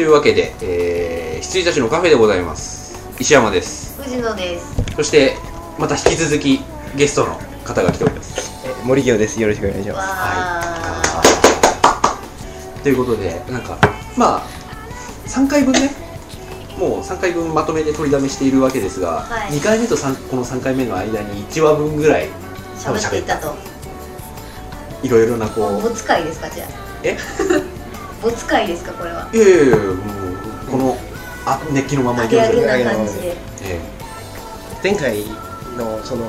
はいというわけで、えー、羊たちのカフェでございます。石山です。藤野です。そしてまた引き続きゲストの方が来ております。え森清です。よろしくお願いしわます。あ、ということでなんかまあ3回分ね。もう3回分まとめて取りだめしているわけですが、はい。2回目と3この3回目の間に1話分ぐらい喋っていたと。いろいろなこう。もう没会ですかじゃあ。え？没会ですかこれは？いやいやいやもうこのあ熱気のままいきましょうよ、揚げ揚げな感じでえ前回のその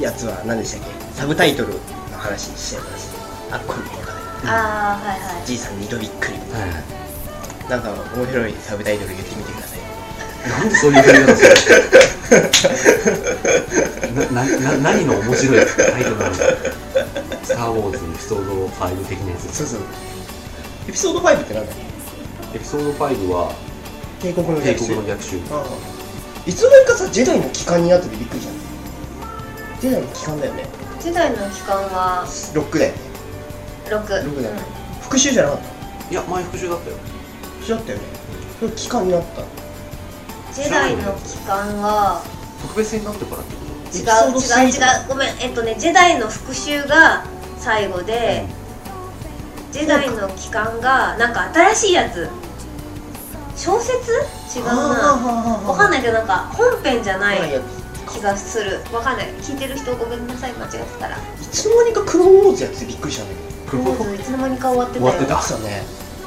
やつは何でしたっけ？サブタイトルの話しちゃいました。あっこんとかで。ああはいはいじいさん二度びっくり。えはいなんか面白いサブタイトル言ってみてください。なんでそういう振り方するの ななな何の面白いタイトルなんだスター・ウォーズエピソード5的なやつそうそう。エピソード5ってなんだっエピソード5はけ？帝国の帝逆襲。国の逆襲ああいつの間にかさジェダイの帰還になっててびっくりじゃん。ジェダイの帰還だよね。時代の期間はロックだよね。6六だよ復讐じゃなかった？いや前復讐だったよ復讐だったよね。それ帰還になった。時代の期間は特別戦があってからってこ違うエピソード3違う違うごめんえっとねジェダイの復讐が最後で、ジェダイの期間がなんか新しいやつ。小説？違うな。わかんないけどなんか本編じゃないや気がする。わかんない。聞いてる人ごめんなさい。間違ってたら。いつの間にかクローンウォーズやっててびっくりしたんだけど。とクローズいつの間にか終わってたよ。終わってたね。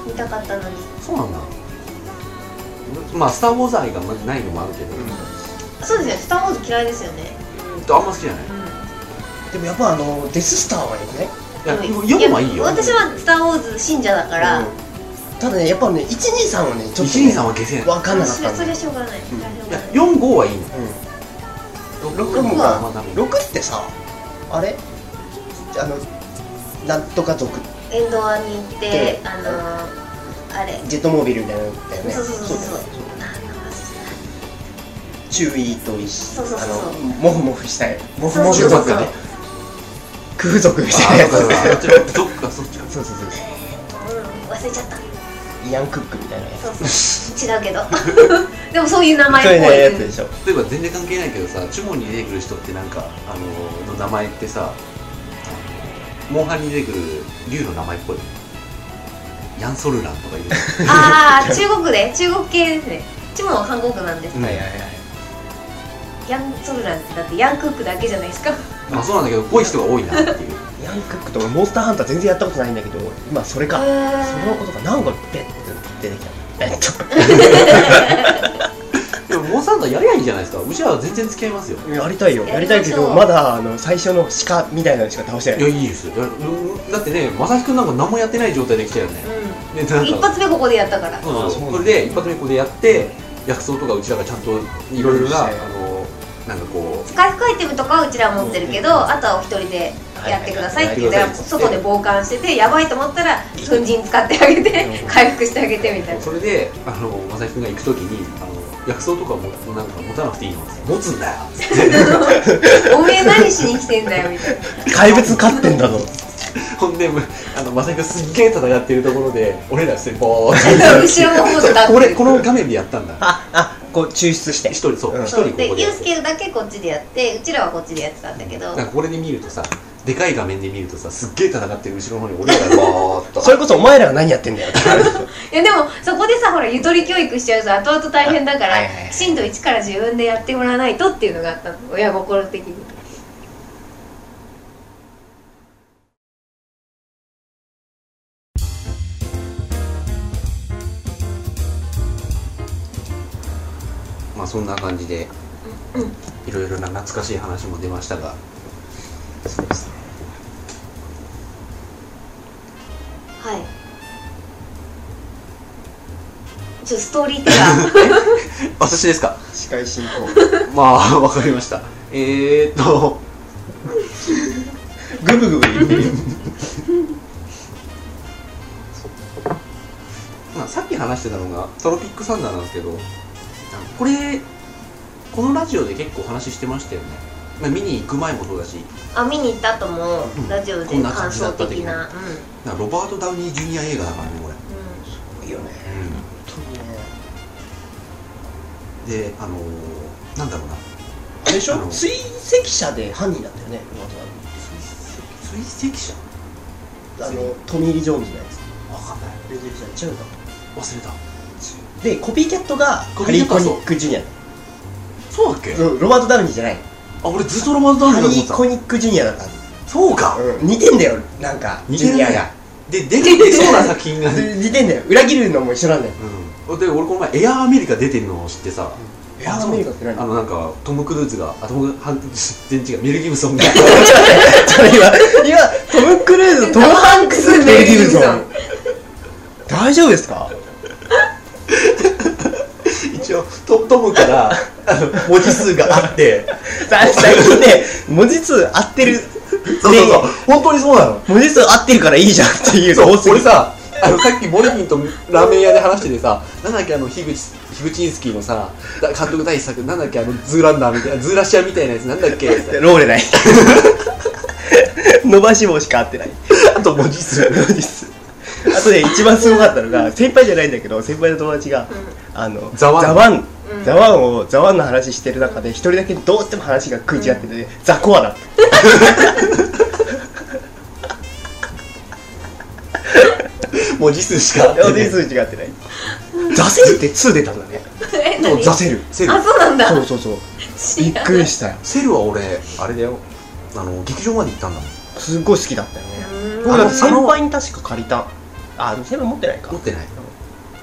見たかったのに。そうなんだ。まあスター・ウォーズ愛がまずないのもあるけど、そうですよスター・ウォーズ嫌いですよね。あんま好きじゃない。でもやっぱあのデススターはよくねいやうん。4はいいよ。私はスター・ウォーズ信者だから、うん。ただねやっぱね123はねちょっと、123ね、は消せない分かんなかっそれそれはしょうがない、ういやがない。45はいいの。うん。6 6ははまあダメ6ってさあれ？あのなんとか族。エンドアに行ってであのー、あれ。ジェットモービルみたいなのだよね。そうそうそうそう。注意と一緒。そうそうそうそう。あのモフモフしたい。モフモフそうそうそう族ね空族みあたいなやつ。あそっちのどっかそっちか。そうそうそう。うん忘れちゃった。イアン・クックみたいなやつ。そうそう。違うけど。でもそういう名前っそういうぽいねやつでしょ。例えば全然関係ないけどさチュモンに出てくる人ってなんかあのの名前ってさモンハンに出てくる竜の名前っぽい。ヤンソルランとかいるああ中国で？中国系ですね。チモンは韓国なんです、うんはいはいはい。ヤンソルランってだってヤンクックだけじゃないですかまあそうなんだけど濃い人が多いなっていう。イアン・クックとかモンスターハンター全然やったことないんだけど今それか。そのことかなんかペッて出てきた。えっとでもモンサンターやりゃいいじゃないですか。うちらは全然付き合いますよ。やりたいよ。やりたいけどまだあの最初の鹿みたいなのしか倒してない。いやいいですよ。だってねまさきくんなんか何もやってない状態で来たよね。うん。かん一発目ここでやったから。そうそうあそうなんだ。それで一発目ここでやって薬草とかうちらがちゃんといろいろなあのなんかこ回復アイテムとかはうちら持ってるけど、あとはお一人でやってくださいって言ったら外で傍観しててやばいと思ったら粉塵使ってあげて回復してあげてみたいなそれであのまさきくんが行く時にあの薬草とかもなんか持たなくていいの持つんだよおめえ何しに来てんだよみたいな怪物飼ってんだぞほんであのまさきがすっげえ戦ってるところで俺らしてボーって後ろの方で立ってこれこの画面でやったんだああこう抽出して。一人そう。うん。一人ここでユースケだけこっちでやってうちらはこっちでやってたんだけど。なんかこれで見るとさでかい画面で見るとさすっげえ戦ってる後ろの方に俺らがボーっと。それこそお前らが何やってんだよって。話でしょいやでもそこでさほらゆとり教育しちゃうと後々大変だからはいはいはいきちんと一から自分でやってもらわないとっていうのがあったの。親心的にそんな感じでいろいろな懐かしい話も出ましたがそうですね。はい。ちょっとストーリーテラー私ですか？司会進行。まあわかりました。えー、っとグブグブ まあ、さっき話してたのがトロピックサンダーなんですけどこれこのラジオで結構話してましたよね、まあ、見に行く前もそうだし。あ見に行った後もう。ん。ラジオでこんな感感じだ想的った的な。な。なん。かロバート・ダウニー・ジュニア映画だからねこれ、いいよね。であのーなんだろうな。あれでしょ？追跡者で犯人だったよねロバート追跡者ダウニー。あのトミー・リ・ジョーンズのやつ。わかんない。レジェンド違うか。忘れたでコピーキャットがコハリー・コニック・ジュニア。そうだっけ？うんロバート・ダウニーじゃない。あ俺ずっとロバート・ダウニハリー・ーだと思ってたコニック・ジュニアだったそうか、うん。似てんだよなんか似てるね。ジュニアが。で出てきそうな作品が。で 似てんだよ。裏切るのも一緒なんだよ。うん、で俺この前エアーアメリカ出てるのを知ってさ、エアーアメリカって何？あのなんかトム・クルーズがあトムハン全然違うメル・ギブソンがそれ今今トム・クルーズトム・ハンクスメル・ギブソン。大丈夫ですか？一応トトムからあの文字数があってさ最近ね文字数合ってる。そうそうそう。本当にそうなの。文字数合ってるからいいじゃんっていうのそう俺さあのさっきモルキンとラーメン屋で話しててさなんだっけあの樋口樋口インスキーのさだ監督第一作なんだっけあのズーランダーみたいなズーラシアみたいなやつなんだっけローレない。伸ばし棒しか合ってない。あと文字数。文字数あとね一番すごかったのが先輩じゃないんだけど先輩の友達があのザワン。ザワン。うん。ザワンをザワンの話してる中で一人だけどうしても話が食い違ってて、ザコアだった。文字数しか合ってない。文字数違ってない。ザセルって2出たんだね。え何？そうザセル。セル。あそうなんだ。そうそうそう。びっくりしたよ。セルは俺あれだよ。あの劇場まで行ったんだもん。すっごい好きだったよね。うん。僕だって先輩に確か借りたあ先輩持ってないか。持ってない。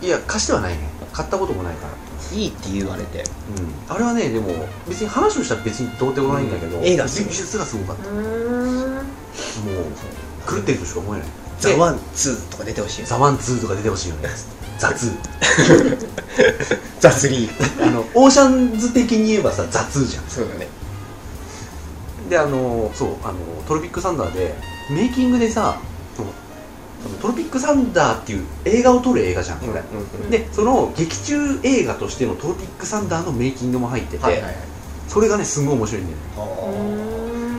いや貸してはないね。買ったこともないから。いいって言われて。うん。あれはねでも別に話をしたら別にどうでもないんだけど、うん。映画。すごい美術がすごかった。もう狂ってるとしか思えない。ザワン2とか出てほしいよザワンツーとか出てほしいよね。ザツー。ザ3あのオーシャンズ的に言えばさザツーじゃん。そうだね。であのそうあのトロピックサンダーでメイキングでさトロピックサンダーっていう映画を撮る映画じゃんこれ、うんでその劇中映画としてのトロピックサンダーのメイキングも入ってて、はいはいはい。それがねすんごい面白いんだよね、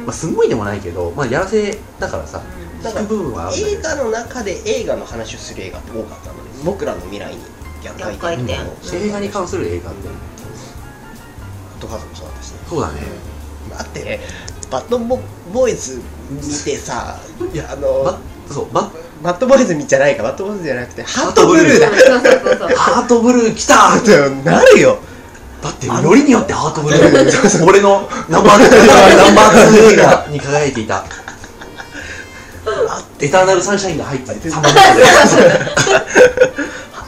まあ、すんごいでもないけど、まあ、やらせだからさなんか聞く部分はあるんだけど。映画の中で映画の話をする映画って多かったので僕らの未来に逆回転逆回転。映画に関する映画って。とかもそうだったしね。そうだね。だってバッドボボーイズ見てさ いやあのバそうババッドボーイズ見じゃないか。バッドボーイズじゃなくてハートブルーだ。そうそうそうそう。ハートブルー来たってなるよだ。ってよりによってハートブルー。俺のナンバー2ナンバー2映画に輝いていた。エターナルサンシャインが入ってて。3番目で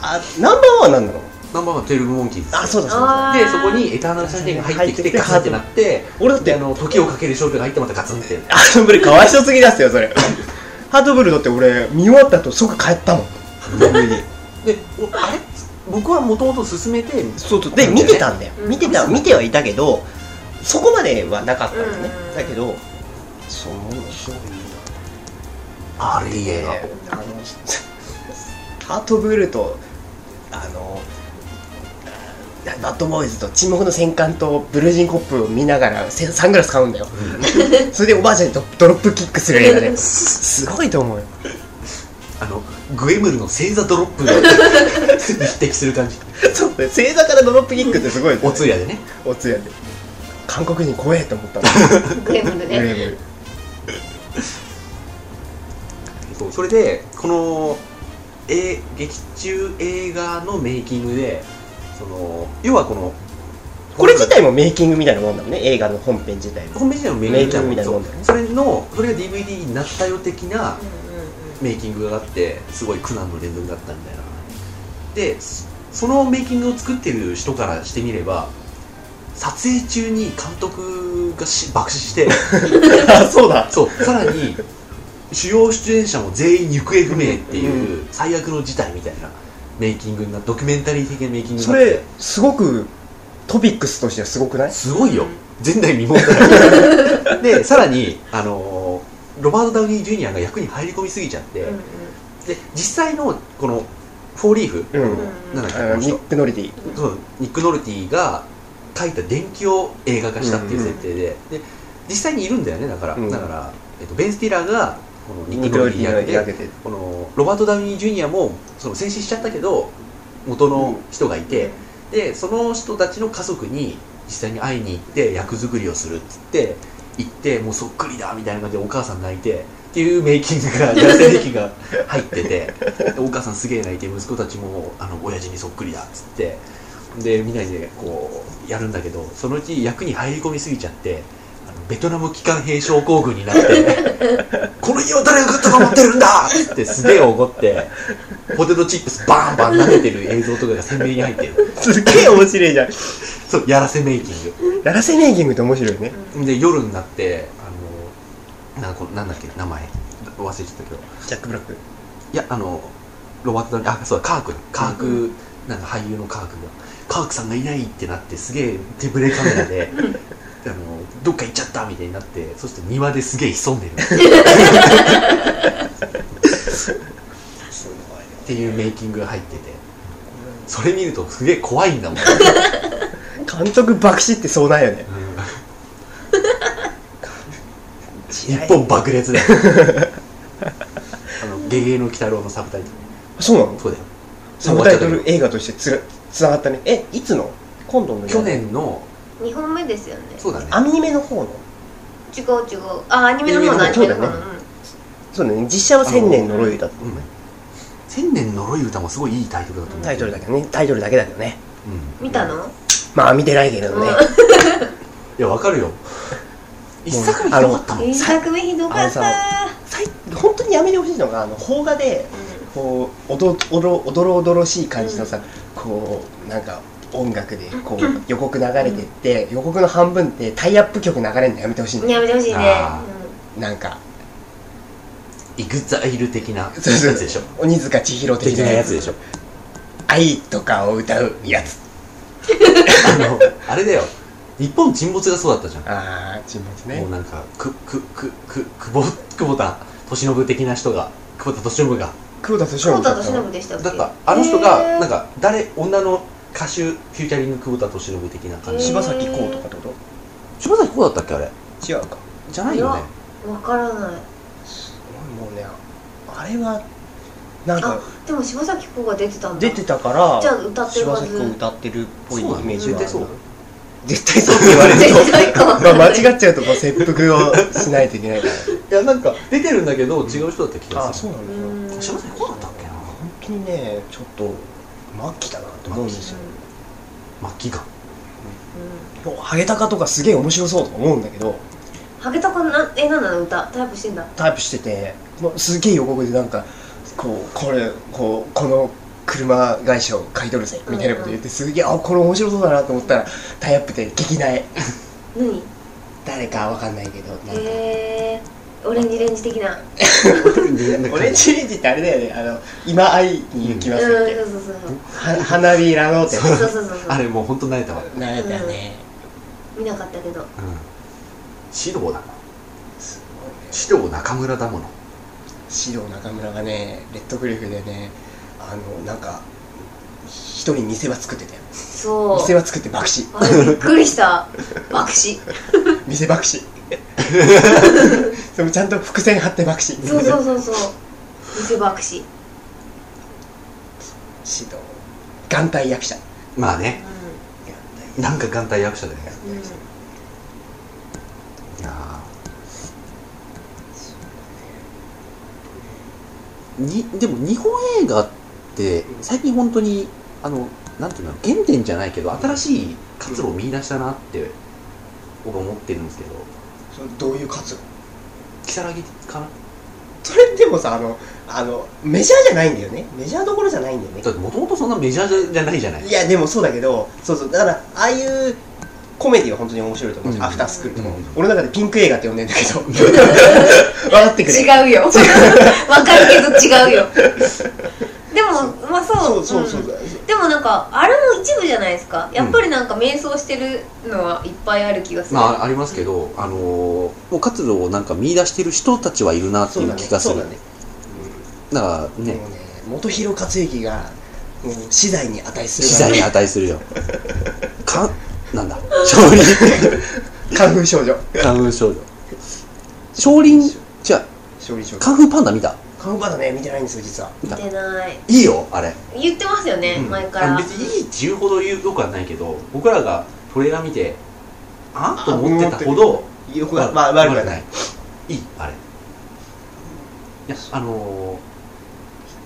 あナンバーワンなんだろうナンバーワン12モンキーズあそうだそうだ。あー。でそこにエターナルサンシャインが入ってきてガツンってなって俺だってであの時をかける少女が入ってまたガツンって。ハートブルーかわいそうすぎだすよそれハートブルーだって俺見終わった後即帰ったもん。DVD でおあれ？僕はもともと進めてそうそうで見てたんだよ。うん。見てた見てはいたけどそこまではなかったのね。うん。だけどそう面白いあれいい映画あの ハートブルーとあのあバッドボーイズと沈黙の戦艦とブルージンコップを見ながらせサングラス買うんだよ。それでおばあちゃんにドドロップキックする映画ですごいと思うよ。あのグエムルの星座ドロップに 匹敵する感じ。そうね星座からドロップキックってすごいお通夜でね。お通夜で。韓国人怖えと思ったのグレムルね。グレーブル。そうそれでこのえ劇中映画のメイキングでその要はこのこれ自体もメイキングみたいなもんだもんね。映画の本編自体も。本編自体のメイキングみたいなもんだよね。それのそれが DVD になったよ的なメイキングがあってすごい苦難の連続だったみたいな。でそそのメイキングを作ってる人からしてみれば撮影中に監督がし爆死して。あ そうだ。そう。さらに主要出演者も全員行方不明っていう最悪の事態みたいなメイキングになドキュメンタリー的なメイキングにそれすごくトピックスとしてはすごくない？すごいよ。前代未聞だよ。でさらにあのーロバート・ダウニー・ジュニアが役に入り込みすぎちゃって、うんうん。で実際のこのフォーリーフ、うん。なんだっけニック・ノルティそうニック・ノルティが書いた伝記を映画化したっていう設定で,、で実際にいるんだよねだから、うん。だから、えっと、ベン・スティラーがこのけてこのロバート・ダウニー・ジュニアもその戦死しちゃったけど元の人がいて、でその人たちの家族に実際に会いに行って役作りをするっつって行ってもうそっくりだみたいな感じでお母さん泣いてっていうメイキングがやらせメイキングが入っててで お母さんすげえ泣いて息子たちもあの親父にそっくりだっつってでみんなでこうやるんだけどそのうち役に入り込みすぎちゃってベトナム機関兵症候群になって この家は誰が食ったと思ってるんだ！ってすげえ怒ってポテトチップスバーンバン投げてる映像とかが鮮明に入ってる。すげえ面白いじゃん。そうやらせメイキング。やらせメイキングって面白いね。で夜になってあのなんかなんだっけ名前。忘れちゃったけど。ジャック・ブラック？いやあのロバート・あそうだカークだカーク、なんか俳優のカークが。カークさんがいないってなってすげえ手ぶれカメラであのどっか行っちゃったみたいになってそして庭ですげえ潜んでる。っていうメイキングが入ってて。それ見るとすげえ怖いんだもん、監督爆死ってそうなんよね。一本爆裂だよ。あの「ゲゲゲの鬼太郎」のサブタイトル。そうなの？そうだよ。サブタイトル映画としてつらつながったね。えいつの？今度の去年の2本目ですよね。そうだね。アニメの方の？違う違う。あアニメの方のアニメの方のアニメの方そうだね。実写は千年呪い歌うん千年呪い歌もすごいいいタイトルだと思うタイトルだけどね。タイトルだけだけどね。うん。見たの？まあ見てないけどね。いやわかるよ。一作目ひどかったもん。一作目ひどかった。本当にやめてほしいのがあの邦画でこうおどおどおどろおどろしい感じのさ、こうなんか音楽でこう予告流れてって、予告の半分ってタイアップ曲流れるのやめてほしいやめてほしいね。あなんかイグザイル的なやつでしょ。鬼塚千尋的的なやつなやつ。でしょ愛とかを歌うやつ。あのあれだよ。日本沈没がそうだったじゃん。ああ沈没ね。もうなんかくくくく久保久保田利伸的な人が久保田利伸が。久保田利信だったの伸でしたっけ？だった。あの人がなんかか誰女の歌手フューチャリング久保田利伸的な感じ。柴咲コウとかってこ柴咲コウだったっけあれ？と違うか。じゃないよね。わからない。もうねあれはなんかあでも柴咲コウが出てたんだ。出てたからじゃあ歌ってるはず。柴咲コウ歌ってるっぽいイメージはある絶対そう。絶対そうって言われると まあ間違っちゃうとこう切腹をしないといけないから。いやなんか出てるんだけど違う人だった気がする。あそうなんだ。うん。柴咲コウだったっけな？本当にねちょっと末期だなと思うんですよ。末期が。うん。もうハゲタカとかすげえ面白そうと思うんだけど。ハゲタカなえなんなの歌タイプしてんだ？タイプしててもうすげえ予告でなんかこうこれこうこの車会社を買い取るぜみたいなこと言ってすげえあこれ面白そうだなと思ったらタイアップで劇内何？誰かわかんないけどなんか。へえオレンジレンジ的な。オレンジレンジってあれだよね。あの今会いに行きうんますって、そうそうそうは花びらのって。そうそうそうそう。あれもう本当慣れたわ。なれたよね、見なかったけど。うん。指導だもん指導中村だもの。指導中村がねレッドクリフでねあのなんか一人見せ場作ってたよ。そう。見せ場作って爆死。びっくりした。爆死。見せ爆死 それもちゃんと伏線張って爆死。そうそうそうそう。見せ爆死。指導眼帯役者。まあね。うなんか眼帯役者だよね。んうん。いやー。にでも日本映画って最近本当にあのなんていうの原点じゃないけど新しい活路を見出したなって僕は思ってるんですけどどういう活動？如月かな？それでもさあのあのメジャーじゃないんだよね。メジャーどころじゃないんだよね。だってもともとそんなメジャーじゃないじゃない。いやでもそうだけどそうそうだからああいうコメディは本当に面白いと思うし、うん。アフタースクールとかも、うん。俺の中でピンク映画って呼んでんだけど。分かってくれ違うよ。わかるけど違うよでもまあそう。そうそうそう、ん。でもなんかあれも一部じゃないですか？やっぱりなんか迷走してるのはいっぱいある気がする、まあありますけど、あのーもう活路をなんか見出してる人たちはいるなっていう気がする。そうだね。だからね。ね本広克行がもう資材に値する資材に値するよ。かなんだ？少林？カンフー少女カンフー少女少林？じゃ少林少女カンフーパンダ見た？カンフーバーだね見てないんですよ実は。見てない。いいよあれ。言ってますよね、うん。前から。別にいいって言うほど言うよくはないけど僕らがトレーラー見てあと思ってたほどよくはまあ悪くはない。い。いあれ。いやあの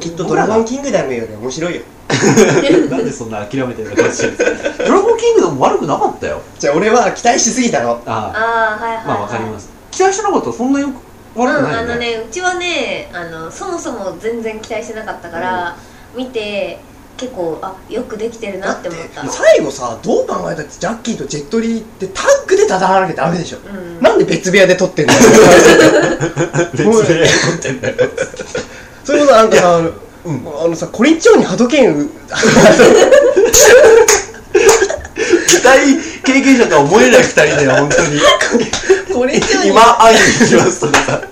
きっとドラゴンキングダムより面白いよ。ー、なんでそんな諦めてるのかしドラゴンキングでも悪くなかったよ。じゃあ俺は期待しすぎたの。あああはいはい、はい、あまあわかります。期待してなかったらそんなよくあのねうちはねあのそもそも全然期待してなかったから、見て結構あよくできてるなって思った。最後さどう考えたってジャッキーとジェットリーってタンクで戦わなきゃダメでしょ。うん。なんで別部屋で撮ってんだよ。別で撮ってんだよそういうことなんかさ、うん。あのさコリンチョウにハドケン期待経験者とは思えない二人だよ本当に。コリンチョウに。今愛にしますとかさ。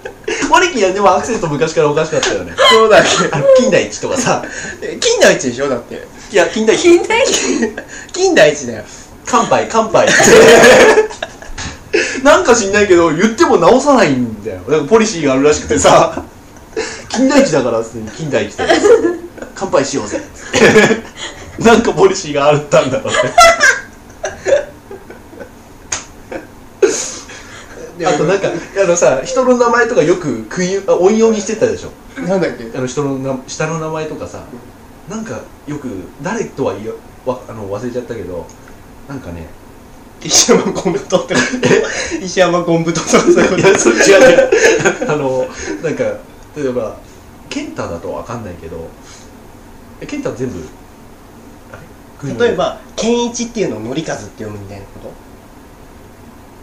モリキンはでもアクセント昔からおかしかったよね。そうだっあの金田一とかさ。け金田一でしょだって。いや金田一。近代 金田一だよ。乾杯乾杯。なんか知んないけど言っても直さないんだよ。なんかポリシーがあるらしくてさ。金田一だからっつって金田一で乾杯しようぜ。なんかポリシーがあったんだろうねあとなんかあのさ人の名前とかよく食いあ音読みしてたでしょ？なんだっけ？あの人のな下の名前とかさなんかよく誰とは言うわあの忘れちゃったけどなんかね石山ゴンブトって石山ゴンブトとかそういうこといやそれ違う違うあのなんか例えば健太だとわかんないけどえ健太全部あれ？例えば健一っていうのを則和って読むみたいなこ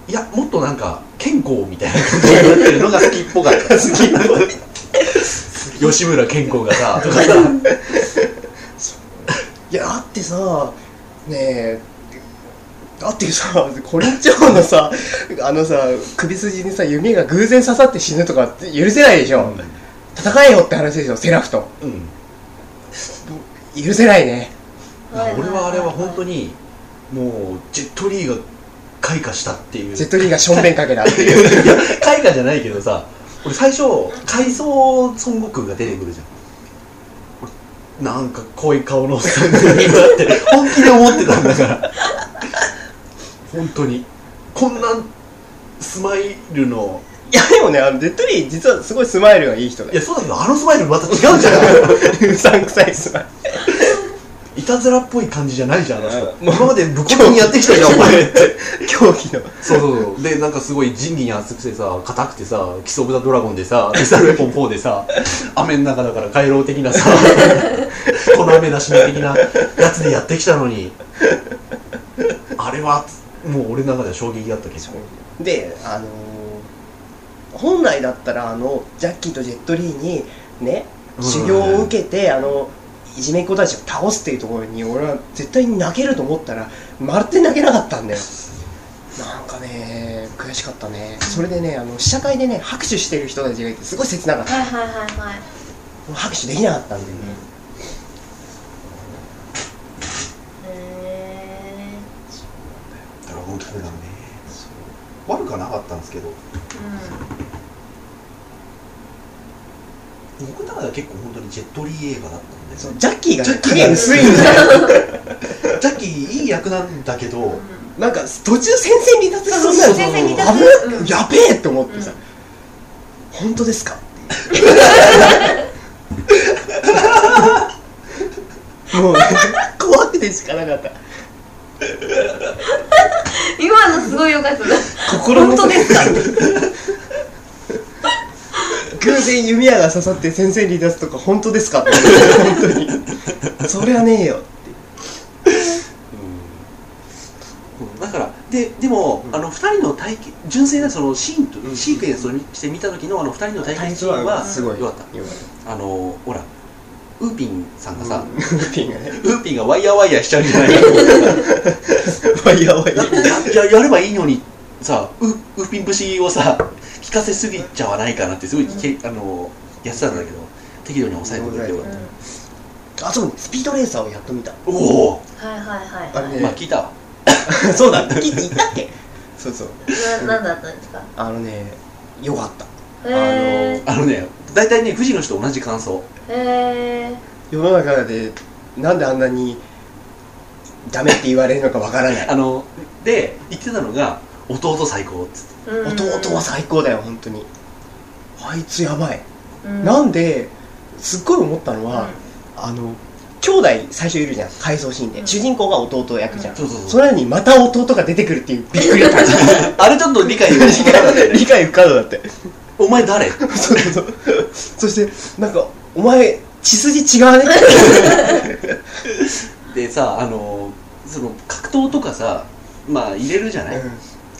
いやもっとなんか健康みたいな感じになってるのが好きっぽかった。好きっぽい。吉村健康がさとかさ。と いやだってさねえだってさコリンチョウのさあのさ首筋にさ弓が偶然刺さって死ぬとか許せないでしょ、戦えよって話でしょセラフと。うん。許せないね。俺はあれは本当にもうジェットリーが開花したっていう。ジェットリーがしょんべんかけたっていう。いや開花じゃないけどさ俺最初海藻孫悟空が出てくるじゃん。俺なんか濃い顔のおっさんがいるなって本気で思ってたんだから。本当に。こんなスマイルの。いやでもねあのジェットリー実はすごいスマイルがいい人だよ。いやそうだけどあのスマイルまた違うじゃん。うさんくさいスマイいたずらっぽい感じじゃないじゃんあの人。今まで武骨にやってきたじゃんお前。ってル競技の。そうそうそう。でなんかすごい仁義に厚くてさ硬くてさキス・オブ・ザ・ドラゴンでさミサルウェポン4でさ雨の中だから回廊的なさ この雨なしね的なやつでやってきたのにあれはもう俺の中では衝撃だった結構であのー本来だったらあのジャッキーとジェットリーにねうん。修行を受けてあのいじめっ子たちを倒すっていうところに俺は絶対に泣けると思ったらまるで泣けなかったんだよ。なんかね悔しかったね。それでねあの試写会でね拍手してる人たちがいてすごい切なかった。はいはいはいはい。拍手できなかったんだよね。へドラゴンキングダムね。悪くはなかったんですけど僕の中では結構本当にジェットリー映画だったんで。そうジャッキーがジャッキーが影薄いんだよ。ジャッキーいい役なんだけど、うん。なんか途中戦線離脱しそうになる戦線離脱危なうんやべえって思ってさ、本当ですか もうね怖くてしかなかった。今のすごい良かった。な心の本当ですか偶然弓矢が刺さって先生離脱とか本当ですかって本当にそりゃねえよだからででも、あの2人の対決純粋なそのシーンと、うん。シークエンスとして見た時のあの2人の対決シーンはすごい。よかった。あのほらウーピンさんがさ、たピンがね。ウーピンがワイヤーワイヤーしちゃうんじゃない？か ワイヤーワイヤー。やややればいいのにさウウーピン節をさ聞かせすぎちゃわないかなってすごいけ、あのやってたんだけど適度に抑えてくれてよかっあそうスピードレーサーをやっと見た。たおお。はいはいはいあれね。まあ聞いた。わ そうだ。聞いたっけ？そうそう。な何だったんですか？あのねよかった。へえあのね大体ね富士の人同じ感想。へえ世の中でなんであんなにダメって言われるのかわからない。あので言ってたのが弟最高っつって弟は最高だよ本当に。あいつやばい、うん。なんですっごい思ったのは、あの兄弟最初いるじゃん回想シーンで、うん。主人公が弟役じゃん、そうそうそう。それにまた弟が出てくるっていうびっくりだった。あれちょっと理解不可能だったよね理解不可能だって。お前誰？そうそうそう。そしてなんかお前血筋違うね？でさあのその格闘とかさまあ入れるじゃない、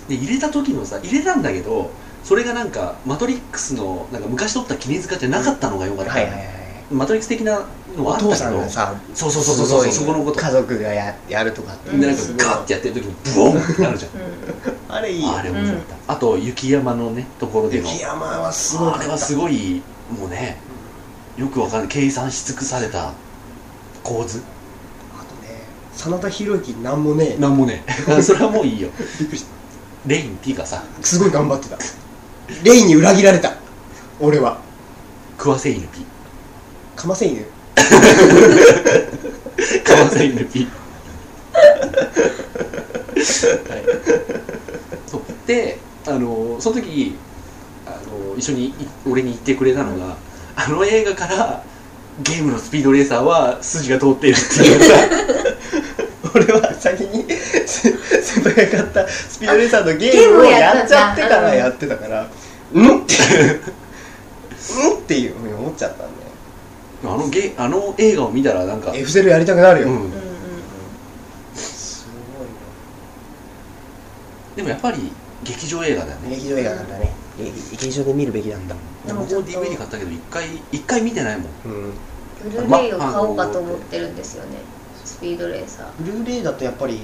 で入れた時のさ入れたんだけどそれがなんかマトリックスのなんか昔撮った記塚じゃなかったのがよかった、はいはいはいマトリックス的なのはあったけどそうそうそうそうそこのこと。家族がややるとかって。うんでなんかガーってやってる時にブオンってなるじゃん。うん。あれいい。よあれ面白かった、あと雪山のねところでの。雪山はすごいあれはすごいもうねよくわかんない。計算し尽くされた。構図。あとね真田広之なんもねなんもね それはもういいよ。びっくりしたレインティがさすごい頑張ってた。レイに裏切られた。俺は。食わせ犬ピかませ犬。食わせ犬ピはい。そう。であのその時あの一緒にい俺に言ってくれたのがあの映画からゲームのスピードレーサーは筋が通っているっていう。さ俺は先にせ先輩が買ったスピードレーサーのゲームをやっちゃってからやってたからうん。ってうんっていうふうに思っちゃったんだよ。あのゲあの映画を見たらなんか、F ゼロやりたくなるよ、うん。うんうんすごいでもやっぱり劇場映画だよね。な劇場映画なんだね。劇場で見るべきなんだ。僕も DVD 買ったけど一回一回見てないもん。うん。ブルーレイを買おうかと思ってるんですよねスピードレーサー。ブルーレイだとやっぱり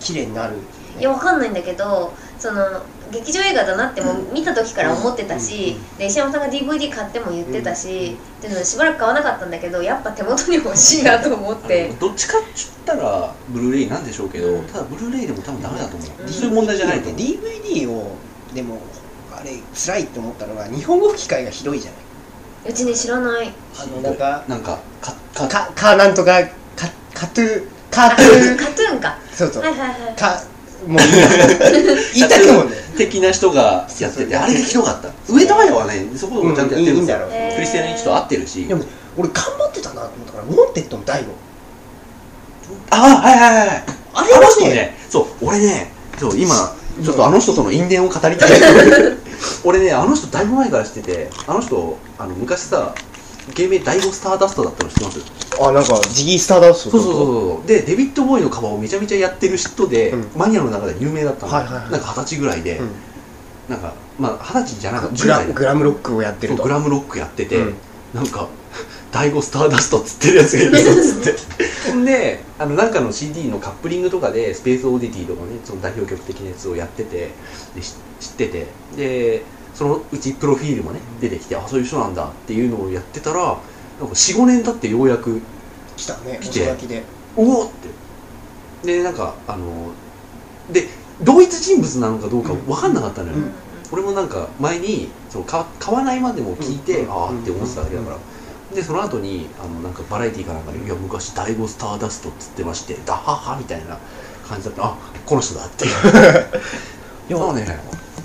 綺麗になる、いやわかんないんだけどその劇場映画だなっても見た時から思ってたし、で石山さんが DVD 買っても言ってたし、っていうのでしばらく買わなかったんだけどやっぱ手元に欲しいなと思って。どっちかっつったらブルーレイなんでしょうけど、うん。ただブルーレイでも多分ダメだと思う、うん。そういう問題じゃないと思う。DVD をでもあれ辛いって思ったのが日本語吹き替えがひどいじゃない。うちね知らない。あのなんかなんかかかかかなんとかかカトゥカあトゥカトゥーンか。そうそう。はいはいはい。かもう 言いたくもね的な人がやっててあれがひどかった。上戸彩はねそこもちゃんとやってるんですよ、うん。いいんだろうクリスティアン・リッチと合ってるし。でも俺頑張ってたなと思ったからウォンテッドの DAIGO。あはいはいはいはい。あれあの人はねねそう俺ねそう今ちょっとあの人との因縁を語りたい。俺ねあの人だいぶ前から知っててあの人あの昔さ芸名ダイゴスターダストだったの知ってます？あなんかジギースターダスト。そうそうそうそう。でデビッド・ボウイのカバーをめちゃめちゃやってる人で、うん。マニアの中で有名だったの、はいはいはい。なんか二十歳ぐらいで、うん。なんかまあ二十歳じゃなかったグラ10代。でグラムロックをやってると。グラムロックやってて、うん。なんか第5スターダストっつってるやつがいるぞっつって。ん であのなんかの CD のカップリングとかでスペースオーディティとかねその代表曲的なやつをやっててでし知ってて。でそのうちプロフィールもね出てきてあそういう人なんだっていうのをやってたらなんか45年経ってようやく来たね。来ておおって。でなんかあので同一人物なのかどうか分かんなかったのよ、うん。俺もなんか前にその買買わないまでも聞いて、うん。ああって思ってただけだから、でその後にあのなんかバラエティーかなんかで「いや昔第5スターダスト」っつってまして「ダハハ」みたいな感じだった。あこの人だって。そうね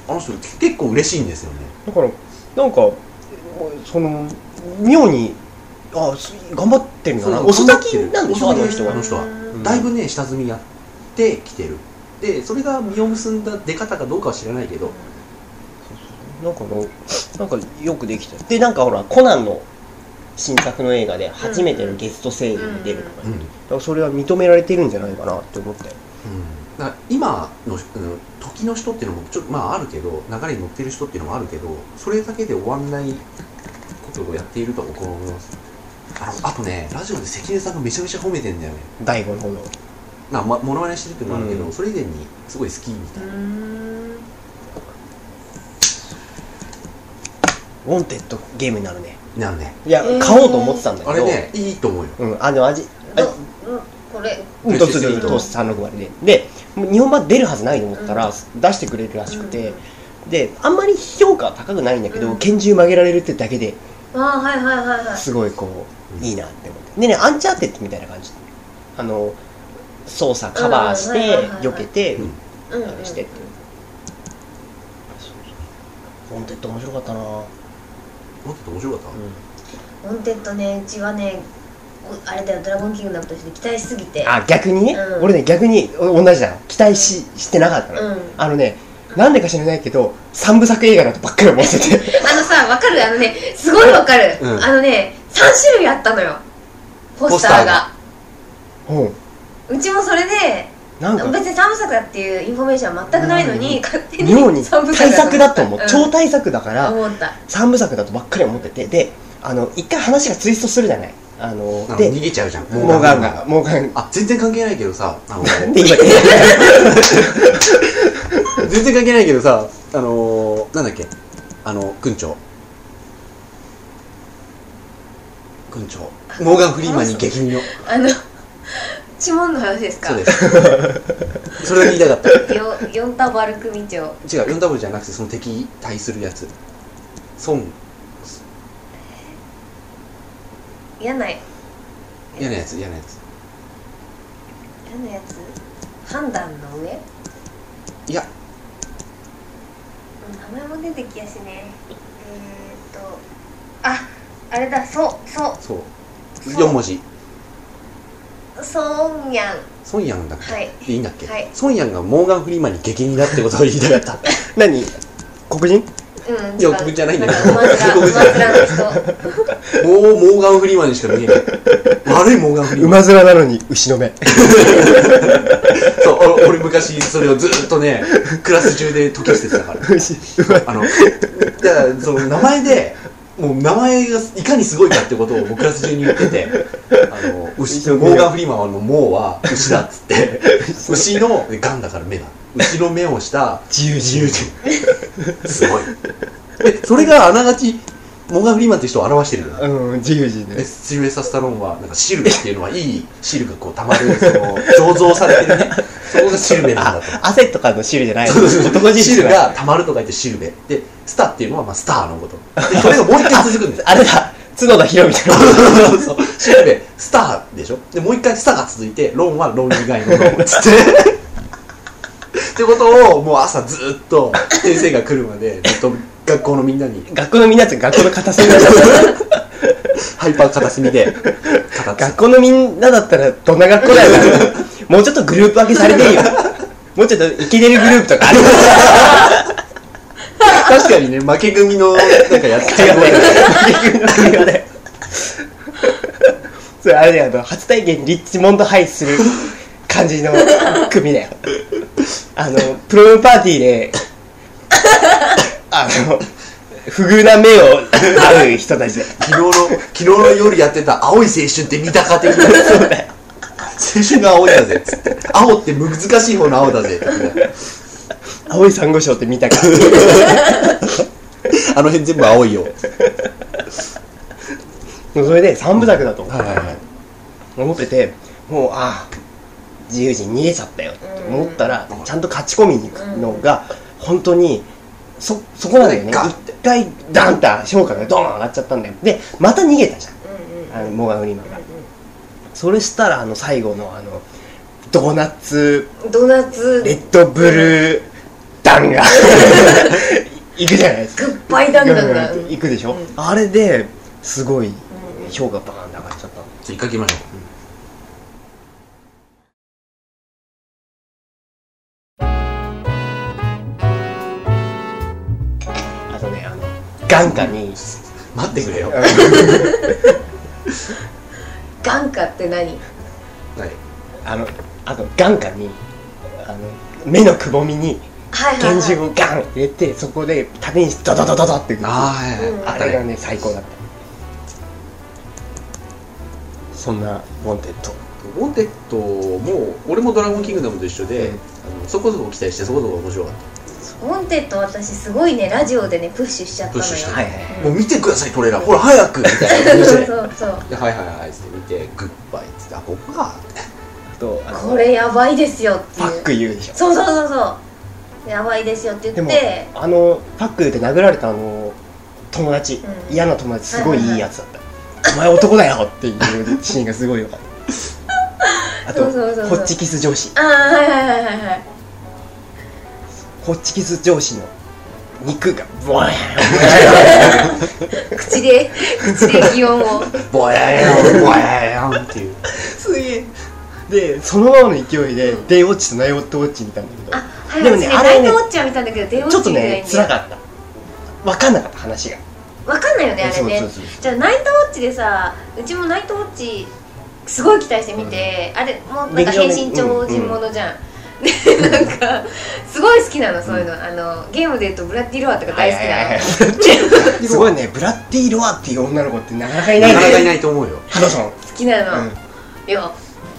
あの人結構嬉しいんですよね。だからなんかその妙にあす頑張ってるんだな遅咲きなんでしょ？あの人はあの人は。うん。だいぶね下積みやってきてる。でそれが実を結んだ出方かどうかは知らないけど。なんかのなんかよくできてるでなんかほらコナンの新作の映画で初めてのゲスト声優に出るとか、うん。だからそれは認められてるんじゃないかなって思ったよだから今の、うん、時の人っていうのもちょっとまああるけど流れに乗ってる人っていうのもあるけどそれだけで終わんないことをやっていると僕は思います。あのあとねラジオで関根さんがめちゃめちゃ褒めてんだよね。 DAIGOの方の。な、ま、モノマネしてるっていうのもあるけど、うん。それ以前にすごい好きみたいな、うん。ウォンテッドゲームになるね。なんね。いや、えー。買おうと思ってたんだけど。あれねいいと思うよ。うん。あの味あどうんこれ。うん、とすると360割でで日本版出るはずないと思ったら、出してくれるらしくて、であんまり評価は高くないんだけど、うん。拳銃曲げられるってだけでああはいはいはいはい。すごいこういいなって思って。でねアンチャーテッドみたいな感じ。あの操作カバーして避けて、うん。う。んうんあれしてってウォンテッド面白かったな。もっと面白かった、ウォンテッドねうちはねおあれだよドラゴンキングダムとして期待しすぎて。あ逆にね、うん。俺ね逆にお同じだよ。期待ししてなかったの、うん。あのねなんでか知らないけど三部作映画だとばっかり思ってて。あのさわかる？あのねすごいわかる、うん。あのね3種類あったのよ。ポスターが。うんう。ちもそれでなんか。別に3部作だっていうインフォメーションは全くないのに、うん。勝手に妙に三部大作だと思う、ん。超大作だから思った。三部作だとばっかり思ってて。であの一回話がツイストするじゃないあので逃げちゃうじゃん。モーガンがモーガンあ全然関係ないけどさ 全然関係ないけどさあのー、なんだっけ？あの軍長。軍長。モーガン・フリーマンに激似の。あの指紋の話ですか？そうです。それだけ言いたかった。よ四タバル組長。違う4ダブルじゃなくてその敵に対するやつ。孫嫌な嫌なやつ嫌なやつ。嫌なやつ？判断の上？いや。名前も出てきやしね。えー、っとああれだそうそう。そう。そう。4文字。ソンヤン。ソンヤンだっけ、はい。でいいんだっけ、はい。ソンヤンがモーガン・フリーマンに激似だってことを言いたかった。何？黒人？うん。いや僕じゃないんだ。けどうま面の人。もうモーガン・フリーマンにしか見えない。悪いモーガン・フリーマン。馬面なのに牛の目そう俺俺昔それをずっとねクラス中で解き捨ててたから。牛あのだからその名前でもう名前がいかにすごいかってことをクラス中に言ってて。あの牛モーガン・フリーマンの「モー」は牛だっつって。牛のガンだから目だ。牛の目をした。自由自由人すごい。でそれがあながちモーガン・フリーマンって人を表してるのうん自由人でねシルベスタ・スタローンはなんかシルベっていうのはいい汁がこうたまるその醸造されてるね。そこがシルベなんだあと汗とかの汁じゃない。そうそうそう。男汁汁が。たまると書いてシルベ。でスタっていうのはまあスターのこと。でそれがもう一回続くんです。あれだ角田博みたいな。そうそうシルベスターでしょ？でもう一回スタが続いてロンはロン以外のロン。っつってってことをもう朝ずっと 先生が来るまでずっと学校のみんなに。学校のみんなって学校の片隅だった。ハイパー片隅で学校のみんなだったらどんな学校だよもうちょっとグループ分けされていいよ。もうちょっとイケてるグループとかある。確かにね負け組のなんかやってたそれあれだよ初体験リッチモンドハイする感じの組だよあのプロムパーティーであの不遇な目を合う人たち。だよ昨日の昨日の夜やってた青い青春って見たか的な。そうだよ青春が青いだぜっつ。って青って難しい方の青だぜ。って青い珊瑚礁って見たかあの辺全部青いよ。それで三部作だとはいはいはい。思っててもうああ自由人逃げちゃったよって思ったらちゃんと勝ち込みに行くのが本当にそそこなんだよね一回ダンって評価がドーン上がっちゃったんだよ。でまた逃げたじゃん。あのモーガン・フリーマンがそれしたらあの最後のあのドーナツドーナツ。レッドブルー弾が 行くじゃないですか。グッバイ弾丸が。うん行くでしょ、うん。あれですごい評価バーンって上がっちゃったじゃあ一回行きましょ眼下に。待ってくれよ。眼下って何？はいあのあと眼下にあの目のくぼみに拳銃はい、をガン入れてそこで縦にドドドドドってああはいあったね。あれがね最高だった。そんなウォンテッド。ウォンテッドも俺もドラゴンキングダムと一緒で、うん。あのそこそこ期待してそこそこ面白かっウォンテッド私すごいねラジオでねプッシュしちゃったのよ。プッシュしたはいはいた、もう見てくださいトレーラー。ほら早くみたいな。感 じそうでそうそう。ではいはいはいっつって見てグッバイっつってあここか。ってあとこれやばいですよっていう。ファック言うでしょ。そうそうそうそう。やばいですよって言って。あのパックで殴られたあの友達、うん。嫌な友達すごいいいやつだった、お前男だよっていうシーンがすごい良かった。あとそうそうそうそう。ホッチキス上司。ああはいはいはいはいはいホッチキス上司の肉がボヤ口で口で擬音を。ボヤーンボヤーンっていう。すげえ。でそのままの勢いでデイウォッチとナイウォットウォッチ見たんだけど。あはいでもね私あれねナイトウォッチは見たんだけどデイウォッちょっとね辛かった。分かんなかった話が。わかんないよねあれね。じゃあナイトウォッチでさうちもナイトウォッチすごい期待して見て、あれもうなんか変で身超人ものじゃん、でなんかすごい好きなのそういうの、あのゲームで言うとブラッディ・ロアとか大好きなの、すごいねブラッディ・ロアっていう女の子ってなかなかいなね。ないかなかいないと思うよ。ハドソン。好きなの、うん。いや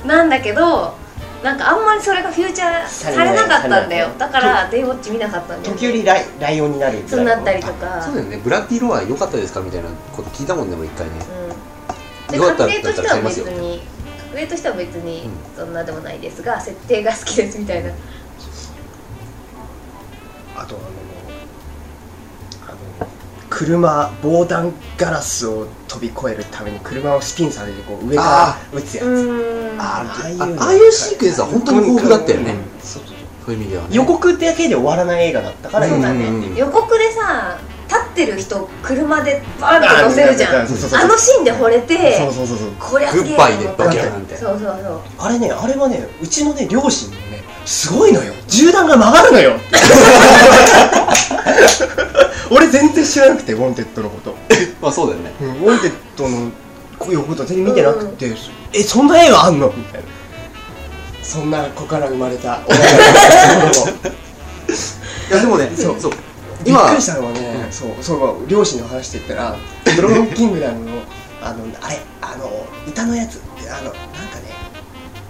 なんだけどなんかあんまりそれがフューチャーされなかったんだよ。だからデイウォッチ見なかったんだよ時折ライライオンになるそうなったりとか。そうだよね。ブラッディ・ロア良かったですかみたいなこと聞いたもんねもう一回ね。うん、でよかったら確定としては別だったら買いに確定としては別にうん。そんなでもないですが、設定が好きですみたいな。あとあのあの車防弾ガラスを飛び越えるために車をスピンさせてこう上から撃つやつ。あああいうのあああいうシークエンスは本当に豊富だったよね。うんそうそうそう。そういう意味ではね予告だけで終わらない映画だったからそうだね、うん。予告でさ立ってる人車でバーンって乗せるじゃん。あそうそうそう。のシーンで惚れてそうそうそうそう。こりゃすげそうそうそう。あれねあれはねうちのね両親もねすごいのよ。銃弾が曲がるのよ。俺全然知らなくてウォンテッドのこと、まあそうだよね。うん、ウォンテッドのこういうこと全然見てなくて、えそんな映画あんの？みたいな。そんなとこから生まれた。いやでもねそうそうびっ今くりしたのはね、そうそう両親の話って言ったら「ドラゴンキングダムの」あのあれあの歌のやつあのなんかね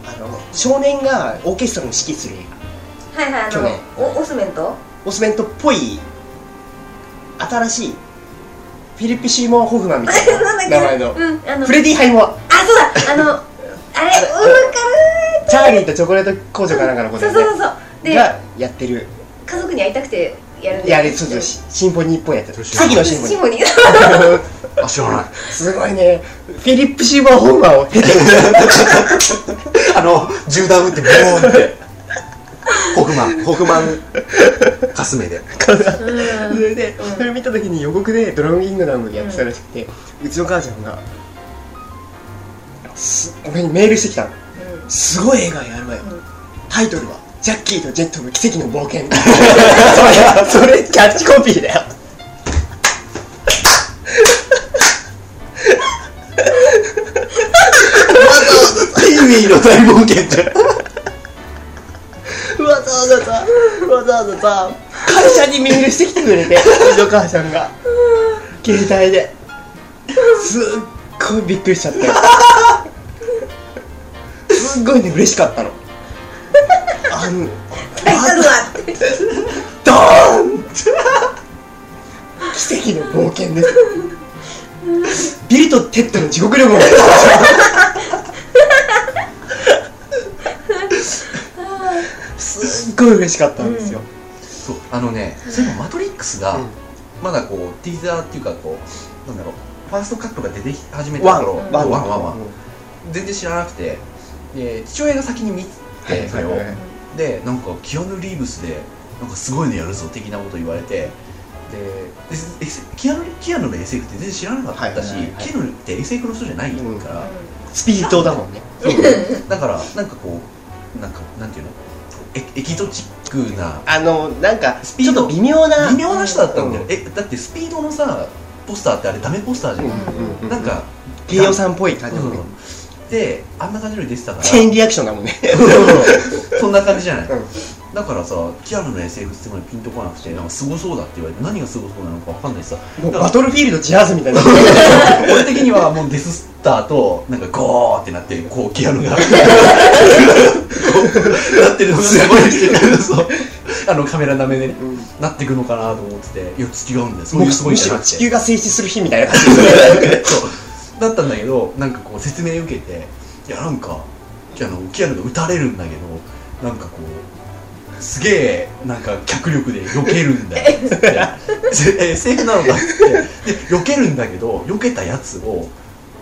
あの少年がオーケストラの指揮する。映画はいはいあ去年。のおオスメント？オスメントっぽい新しいフィリップ・シーモア・ホフマンみたいな 名前の。うんあのフレディ・ハイモア。あそうだあの あれうん。かチャーリーとチョコレート工場かなんかのことるそうそうそうそう。でがやってる。家族に会いたくてやるやあれそうそうシシンフォニーっぽいやつ。そう奇跡のシンフォニー。シモニー。あ知らない。すごいね。フィリップ・シーモア・ホフマンを経て。あの銃弾撃ってボーンって。ホフマン。ホフマン。かすめで。それで、うん。それ見た時に予告で「ドラゴンキングダム」やってたらしくて、うちの母ちゃんがす俺にメールしてきたの。うん。すごい映画やるわよ、うん。タイトルは「ジャッキーとジェットの奇跡の冒険」それそれキャッチコピーだよ。テイミーの大冒険ってわざわざ。さわざわざさ。会社にメールしてきてくれて。うちの母ちゃんが。携帯で。すっごいびっくりしちゃったよすっごいね嬉しかったのあのタイトルはドーン奇跡の冒険ですビルとテッドの地獄旅行。すっごい嬉しかったんですよ、そうあのねそういえばマトリックスがうん。まだこうティーザーっていうかこうなんだろうファーストカットが出てき始めワンた頃ワン。ワンワンワン。うん全然知らなくてで父親が先に見てそれをはいはい。はいでなんかキアヌ・リーブスでなんかすごいのやるぞ的なこと言われてでキアヌキアヌの SF って全然知らなかったし、はいはいはい。はいキアヌって SF の人じゃないから、スピードだもんね。そう。だからなんかこうなんかなんていうの？エエキゾチックなあのなんかスピードちょっと微妙な。微妙な人だったんだよ、うん。えだってスピードのさポスターってあれダメポスターじゃん、うんうんなんか低予算っぽい感じのねうんであんな感じのに出てたから。チェーンリアクションだもんね。そんな感じじゃない、うん。だからさキアヌの SF ってまでピンとこなくてなんかすごそうだって言われて何がすごそうなのかわかんないしさ。もうバトルフィールドジャーズみたいな。俺的にはもうデススターとなんかゴーってなってこうキアヌが。なってるのがすごいそう。あのカメラなめでねなっていくのかなと思ってていや違うんだよ。そういうすごいむしろ地球が静止する日みたいな感じ そうだったんだけどなんかこう説明受けていやなんかあのキアヌが撃たれるんだけどなんかこうすげえなんか脚力で避けるんだよ。っつってえ SF なのかっつって。で避けるんだけど避けたやつを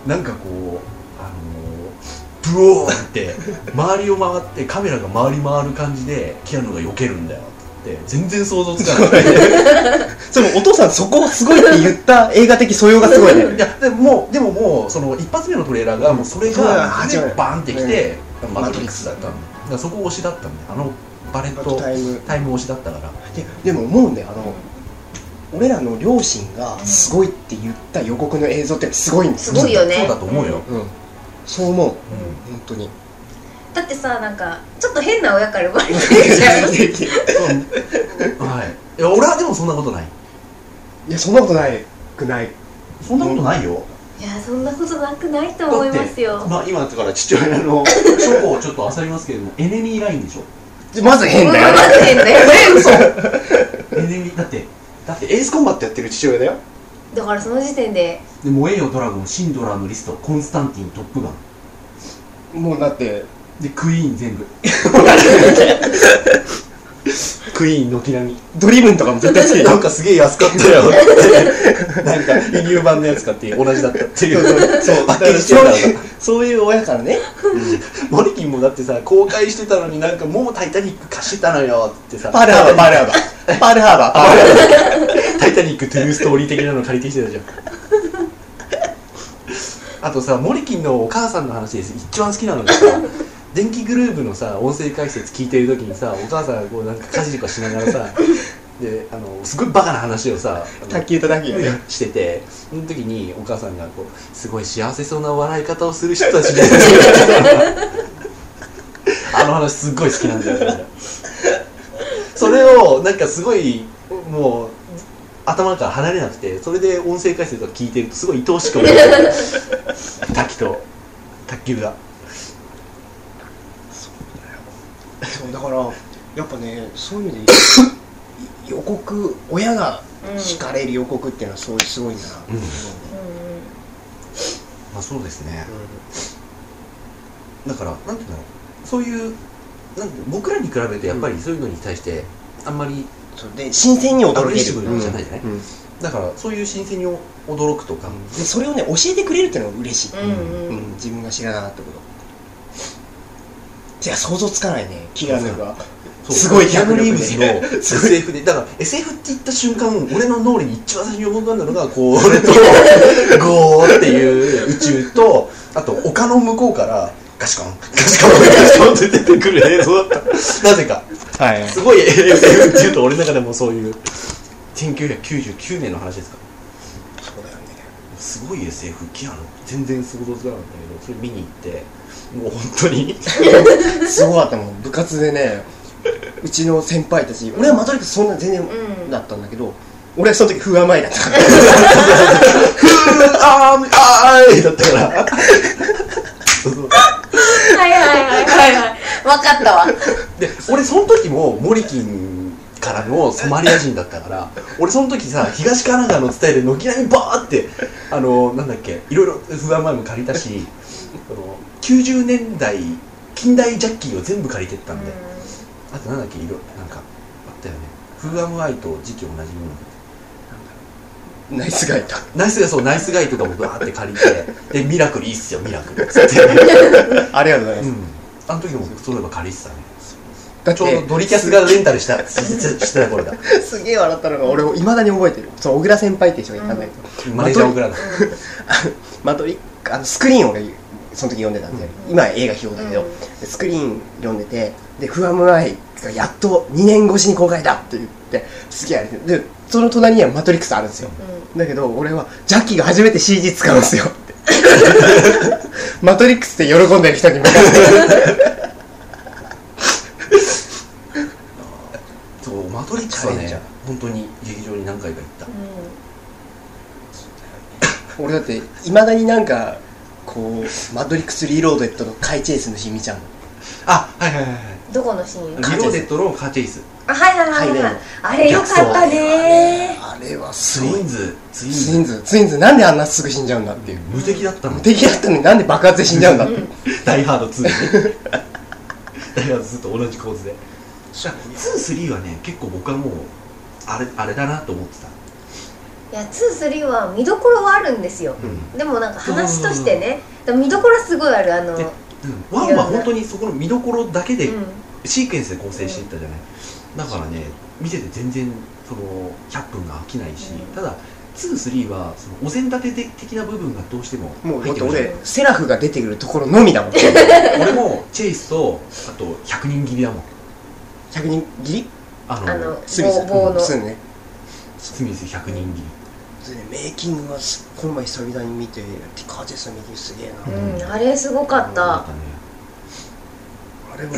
なんかこうブオーンって周りを回ってカメラが回り回る感じでキアヌが避けるんだよって全然想像つかないそれもお父さんそこすごいって言った映画的素養がすごいね。いやでももうでももうその一発目のトレーラーがもうそれが始まる。バーンってきて、ママトリックスだったの。だからそこ推しだったんだよ。あのバレットタイム。タイム推しだったから。ででも思うんだよ。あの俺らの両親がすごいって言った予告の映像ってすごいんですすごいよね。そうだと思うよ、うん。そう思う。うん。本当にだってさなんかちょっと変な親から生まれてるじゃん。はい。いや俺はでもそんなことない。いやそんなことないくない。そんなことないよ、いやそんなことなくないと思いますよ。まあ今だから父親の 書庫をちょっと漁りますけれどもエネミーラインでしょ。でまず変だようんまず変だよね。エネミーだってだってエースコンバットやってる父親だよ。だからその時点で。で燃えよドラゴンシンドラーのリストコンスタンティントップガン。もうだってでクイーン全部。クイーン軒並みドリブンとかも絶対好きなんかすげえ安かったよ。っ てなんか輸入版のやつ買って同じだったっていう。そう。そういうそういう親からね。モリキンもだってさ公開してたのになんかもう「タイタニック」貸してたのよってさ。パールハーバ。ーパールハーバ。ーパールハーバ。ーパールハーバ。ー タイタニックトゥーストーリー的なの借りてきてたじゃん。あとさモリキンのお母さんの話です一番好きなのがさ電気グルーヴのさ音声解説聞いてる時にさお母さんがこうなんか家事とかしながらさ であのすごいバカな話をさ卓球と瀧がね。しててその時にお母さんがこうすごい幸せそうな笑い方をする人たちで あの話すっごい好きなんだよね。それをなんかすごいもう頭から離れなくてそれで音声解説を聞いてるとすごい愛おしく思える 滝と卓球がそうだからやっぱねそういう意味で予告親が惹かれる予告っていうのはそうすごいんだなうねうん。まあそうですね。だからなんていうんだろうそういうなんて僕らに比べてやっぱりそういうのに対してあんまりそうで新鮮に驚ける。じゃないじゃない？うんうん。だからそういう新鮮に驚くとか、でそれをね教えてくれるっていうのが嬉しい、うんうん。うん。自分が知らなかったことじゃあ想像つかないねキアヌがすごいキアヌ・リーブ脚スの SF でだから SF って言った瞬間俺の脳裏に一番最初に思い浮かんだのがこう俺とゴーっていう宇宙とあと丘の向こうからガシコンガシコンガシコンって出てくる映像だったなぜかはいすごい SF っていうと俺の中でもそういう1999年の話ですかそうだよねすごい SF キアヌ全然想像つかなかったけどそれ見に行ってもう本当に？すごかったもん。部活でねうちの先輩たち俺はマトリックスそんな全然うん。だったんだけど、俺はその時不安前だった。からあーあーいだったから。そうそうはいはいはいはいはい。分かったわ。で俺その時もモリキンからのソマリア人だったから俺その時さ東神奈川の伝えで軒並みバーってあのなんだっけいろいろ不安前も借りたしその90年代近代ジャッキーを全部借りてったんで、あとなんだっけ色なんかあったよね。フーアムアイと時期同じものナイスガイだナイスガイそうナイスガイとかもバーって借りて。でミラクルいいっすよミラクル。っつってありがとうございます、うん。あの時もそういえば借りてたね。だってちょうどドリキャスがレンタルしたししてた頃だ。すげえ笑ったのが俺いまだに覚えてる。そう小倉先輩っていう人がいたんだけど、マネージャー小倉だ。マトリあのスクリーンを俺その時読んでたんで、今映画表だけど、うん。でスクリーン読んでてで「フアムアイがやっと2年越しに公開だって言ってすげえあれででその隣には「マトリックス」あるんですよ、だけど俺はジャッキーが初めて CG 使うんですよって。マトリックスって喜んでる人に向かって。そうマトリックスはね本当に劇場に何回か行った。俺だっていまだになんかこうマトリックスリローデッドのカーチェイスのシーン見ちゃうのあはいはいはいはい。どこのシーン？リローデットのカーチェイス。あはいはいはいはい、はい。あれよかったねあれはすツごい。インズ。ツインツイズンズ。ツインズなんであんなすぐ死んじゃうんだっていう。無敵だったの。敵だったのになんで爆発で死んじゃうんだって。い うダイハード2ね ダイハード2と同じ構図で。23はね結構僕はもうあれあれだなと思ってたいや23は見どころはあるんですよ、うん。でもなんか話としてね見どころはすごいあるあの、でうん、1は本当にそこの見どころだけで、うん。シークエンスで構成していったじゃない、だからね見てて全然その100分が飽きないし、うん。ただ23はそのお膳立て的な部分がどうしてももうだって入ってくるじゃん俺セラフが出てくるところのみだもん。俺もチェイスとあと100人切りだもん。100人切り？あのあのスミス。棒棒のそうねスミス100人切りそれでメイキングはすこの前久々に見てティカーティスのメイキングすげえな、うん、あれすごかった、あれは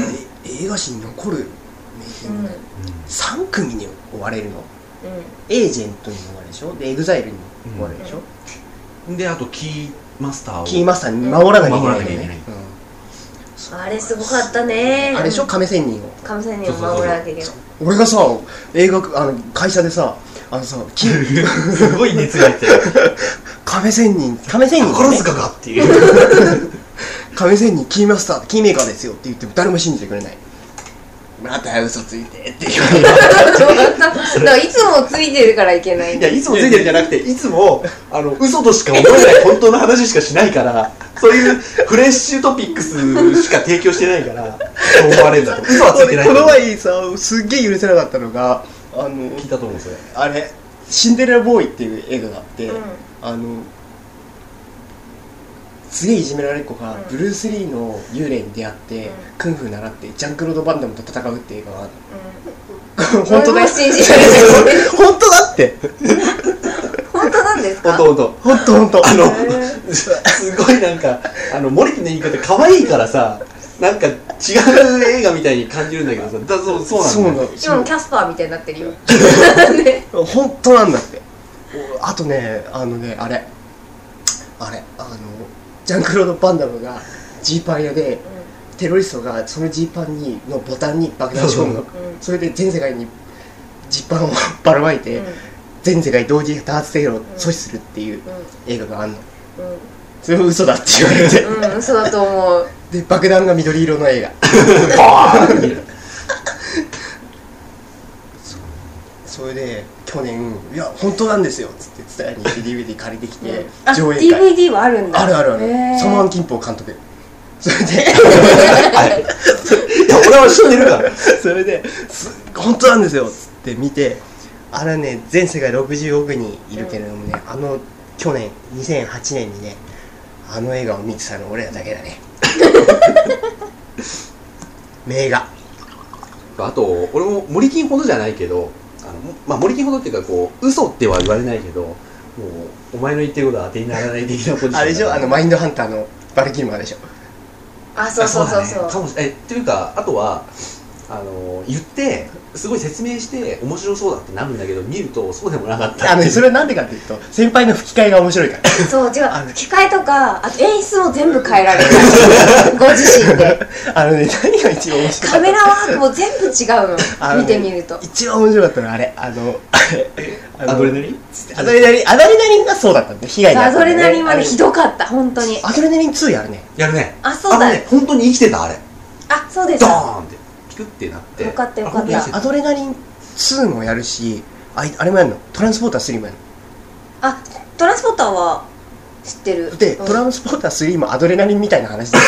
え映画史に残るメイキうんングで、3組に追われるの。うエージェントに追われるでしょ？でエグザイルに追われるでしょ、うん。であとキーマスターをキーマスターに守らなきゃいけない。んだよ守らなきゃいけあれすごかったね。うんあれでしょ？亀仙人を。亀仙人を守らなきゃいけない。俺がさ映画あの会社でさあのさキすごい熱が入って。亀仙人。亀仙人だ宝ね塚かっていう。亀仙人キーマスターキーメーカーですよって言っても誰も信じてくれない。また嘘ついてって言われるだからいつもついてるからいけない。いやいつもついてるじゃなくていつもあの嘘としか思えない本当の話しかしないからそういうフレッシュトピックスしか提供してないからそう思われるんだと。嘘はついてないこの前さすっげえ許せなかったのがあの聞いたと思うそれ。あれ「シンデレラボーイ」っていう映画があって、うん。あのすげえいじめられっ子がうん。ブルース・リーの幽霊に出会って、うん。クンフー習ってジャンクロード・バンダムと戦うっていう映画があるうん。の 本当だよ。俺も信じられない。本当だって。本当なんですか？本当本本当本当。あのすごいなんかあのモリキの言い方可愛いからさなんか違う映画みたいに感じるんだけどさ。だそうそうなんだよそうなの今もキャスパーみたいになってるよ。ね 本当なんだって。おあとねあのねあれ。あれあのジャンクロード・バンダムがジーパン屋でテロリストがそのジーパンにのボタンに爆弾仕込むの。うん。それで全世界にジーパンをばらまいて、うん。全世界同時多発テロを阻止するっていうう映画があんの。んそれも嘘だって言われて。うんうん嘘だと思う。で爆弾が緑色の映画バーンって。それで去年「いや本当なんですよ」っつってツタヤに DVD 借りてきてあ上映会。DVD はあるんだ。あるあるある。へー。サマン・キンポ監督。それではいいや俺は知ってるから。それです本当なんですよっつって見てあれね全世界60億人いるけれどもね、あの去年2008年にねあの映画を見てたの俺らだけだね。名画。あと俺も森金ほどじゃないけどあのまあ森金ほどっていうかこう嘘っては言われないけどもうお前の言ってることは当てにならない的なポジションあれでしょ？あのマインドハンターのバルキルマーでしょ？あそうそうそうそう。ね。かもしえっていうかあとはあの言ってすごい説明して面白そうだってなるんだけど見るとそうでもなかったあのねそれはなんでかっていうと先輩の吹き替えが面白いから。そう違うあの吹き替えとかあと演出も全部変えられるご自身で。あのね何が一番面白かったカメラワークも全部違うあの見てみると。一番面白かったのはあれあの アドレナリン？アドレナリン？アドレナリンがそうだったんだ被害にアドレナリンはねあれひどかった本当に。アドレナリン2やるねやるね。あそうだあのね本当に生きてたあれ。あそうですドーンってピクってなって。よかったよかった。いやアドレナリン2もやるしあいあれもやるの？トランスポーター3もやるあトランスポーターは知ってる。ので、うん。トランスポーター3もアドレナリンみたいな話で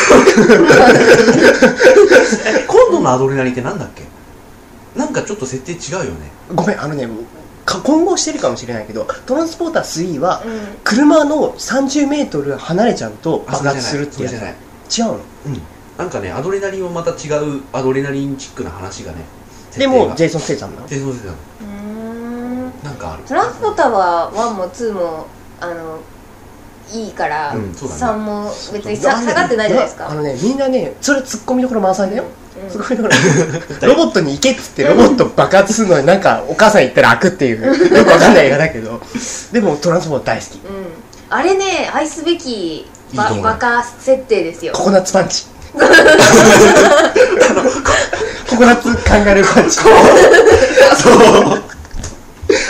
え 今度のアドレナリンってなんだっけ？なんかちょっと設定違うよね。ごめんあのねか混合してるかもしれないけどトランスポーター3はうん。車の30メートル離れちゃうとあ爆発するってやそれじゃない。つ違うの？うんなんかねアドレナリンはまた違うアドレナリンチックな話がねでもジェジイソン・ステイサムなのェイソン・ステイサムうーん。なんかある。トランスポーターは1も2もあのいいから、うんね。3も別にさ下がってないじゃないですか。あのねみんなねそれツッコミどころ満載だよ、うん。ツッコミどころ ロボットに行けっつってロボット爆発するのになんかお母さん言ったら開くっていう よくわかんない映画だけど。でもトランスポーター大好き。うん。あれね愛すべきババカ設定ですよ。ココナッツパンチココナッツカンガルーパンチ。そ う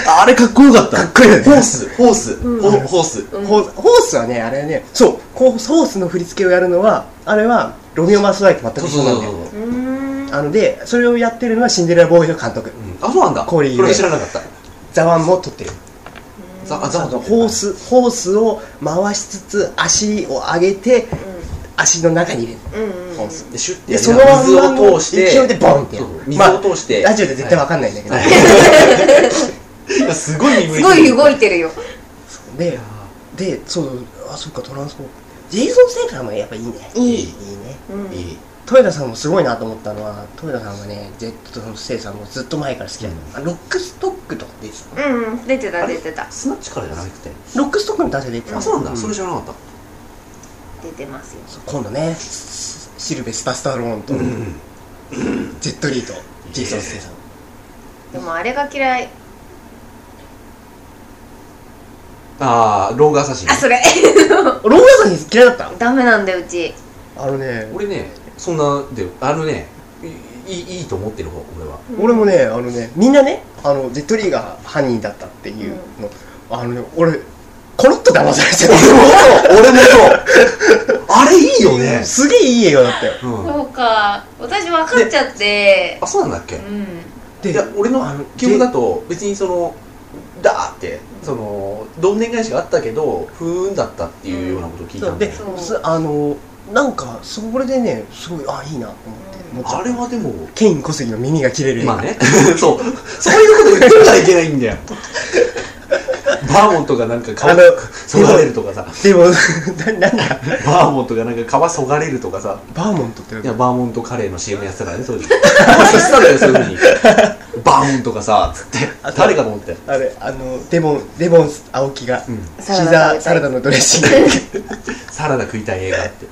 あれかっこよかった。かっこいいよね。ホースホース、うん。ホホース。うん。ホーホースはねあれねそうこうホースの振り付けをやるのはあれはロミオ・マース・ライト全く一緒なんだよ。うーんあのでそれをやってるのはシンデレラボーイの監督。うん。あそうなんだ。コーリーこれ知らなかった。ザワンも撮ってる。ザあザあのホースホースを回しつつ足を上げて足の中に入れる。うんうんでシュッてでその水を通して。勢いでボンってやる。水を通して、ラジオで絶対わかんないんだけど、はいすごいすごい動いてるよ。ででそうあそっかトランスフォームジェイソン・ステイタムもやっぱいいね。いい。いい。ね。うん。いい。豊田さんもすごいなと思ったのは豊田さんがねジェットのステイサムもずっと前から好きだった、あロックストックとか出てた。のうんうん。出てた出てた。スナッチからじゃなくて？ロックストックの確か出てた。あそうなんだ、ん。それ知らなかった出てますよ。今度ねシシルベスタ・スタローンと、ジェットリーとジェイソン・ステイサム。でもあれが嫌い。ああローガーサシンあそれ。ローガさん嫌いだった？ダメなんだようち。あのね俺ねそんなであのねいいいいと思ってる方俺は。俺もねあのねみんなねあのジェットリーが犯人だったっていうの、あのね俺コロッと騙されちゃっ俺もそう。あれいいよね。たすげえいい映画だったよ。うん。そうか。私分かっちゃって。あそうなんだっけ？うん。でいや俺のあの記憶だと別にそのダーってそのどんでん返しがあったけど不運だったっていうようなことを聞いたんでう。すあのなんかそれでねすごいあいいなと思って。思っちゃあうれはでもケイン小杉の耳が切れるまあね。そう。そういうこと言ってはいけないんだよ バーモントがなんかあの皮そがれるとかさ。でもななんだ？バーモントがなんか皮そがれるとかさ。バーモントっていやバーモントカレーの CM やってたからね当時。必死なんだよそういうふうに。バーモントがさつって誰かと思って。あれあのデモンデモン青木が、うん。シサラダ食べたいザーサラダのドレッシングサラダ食いたい映画って。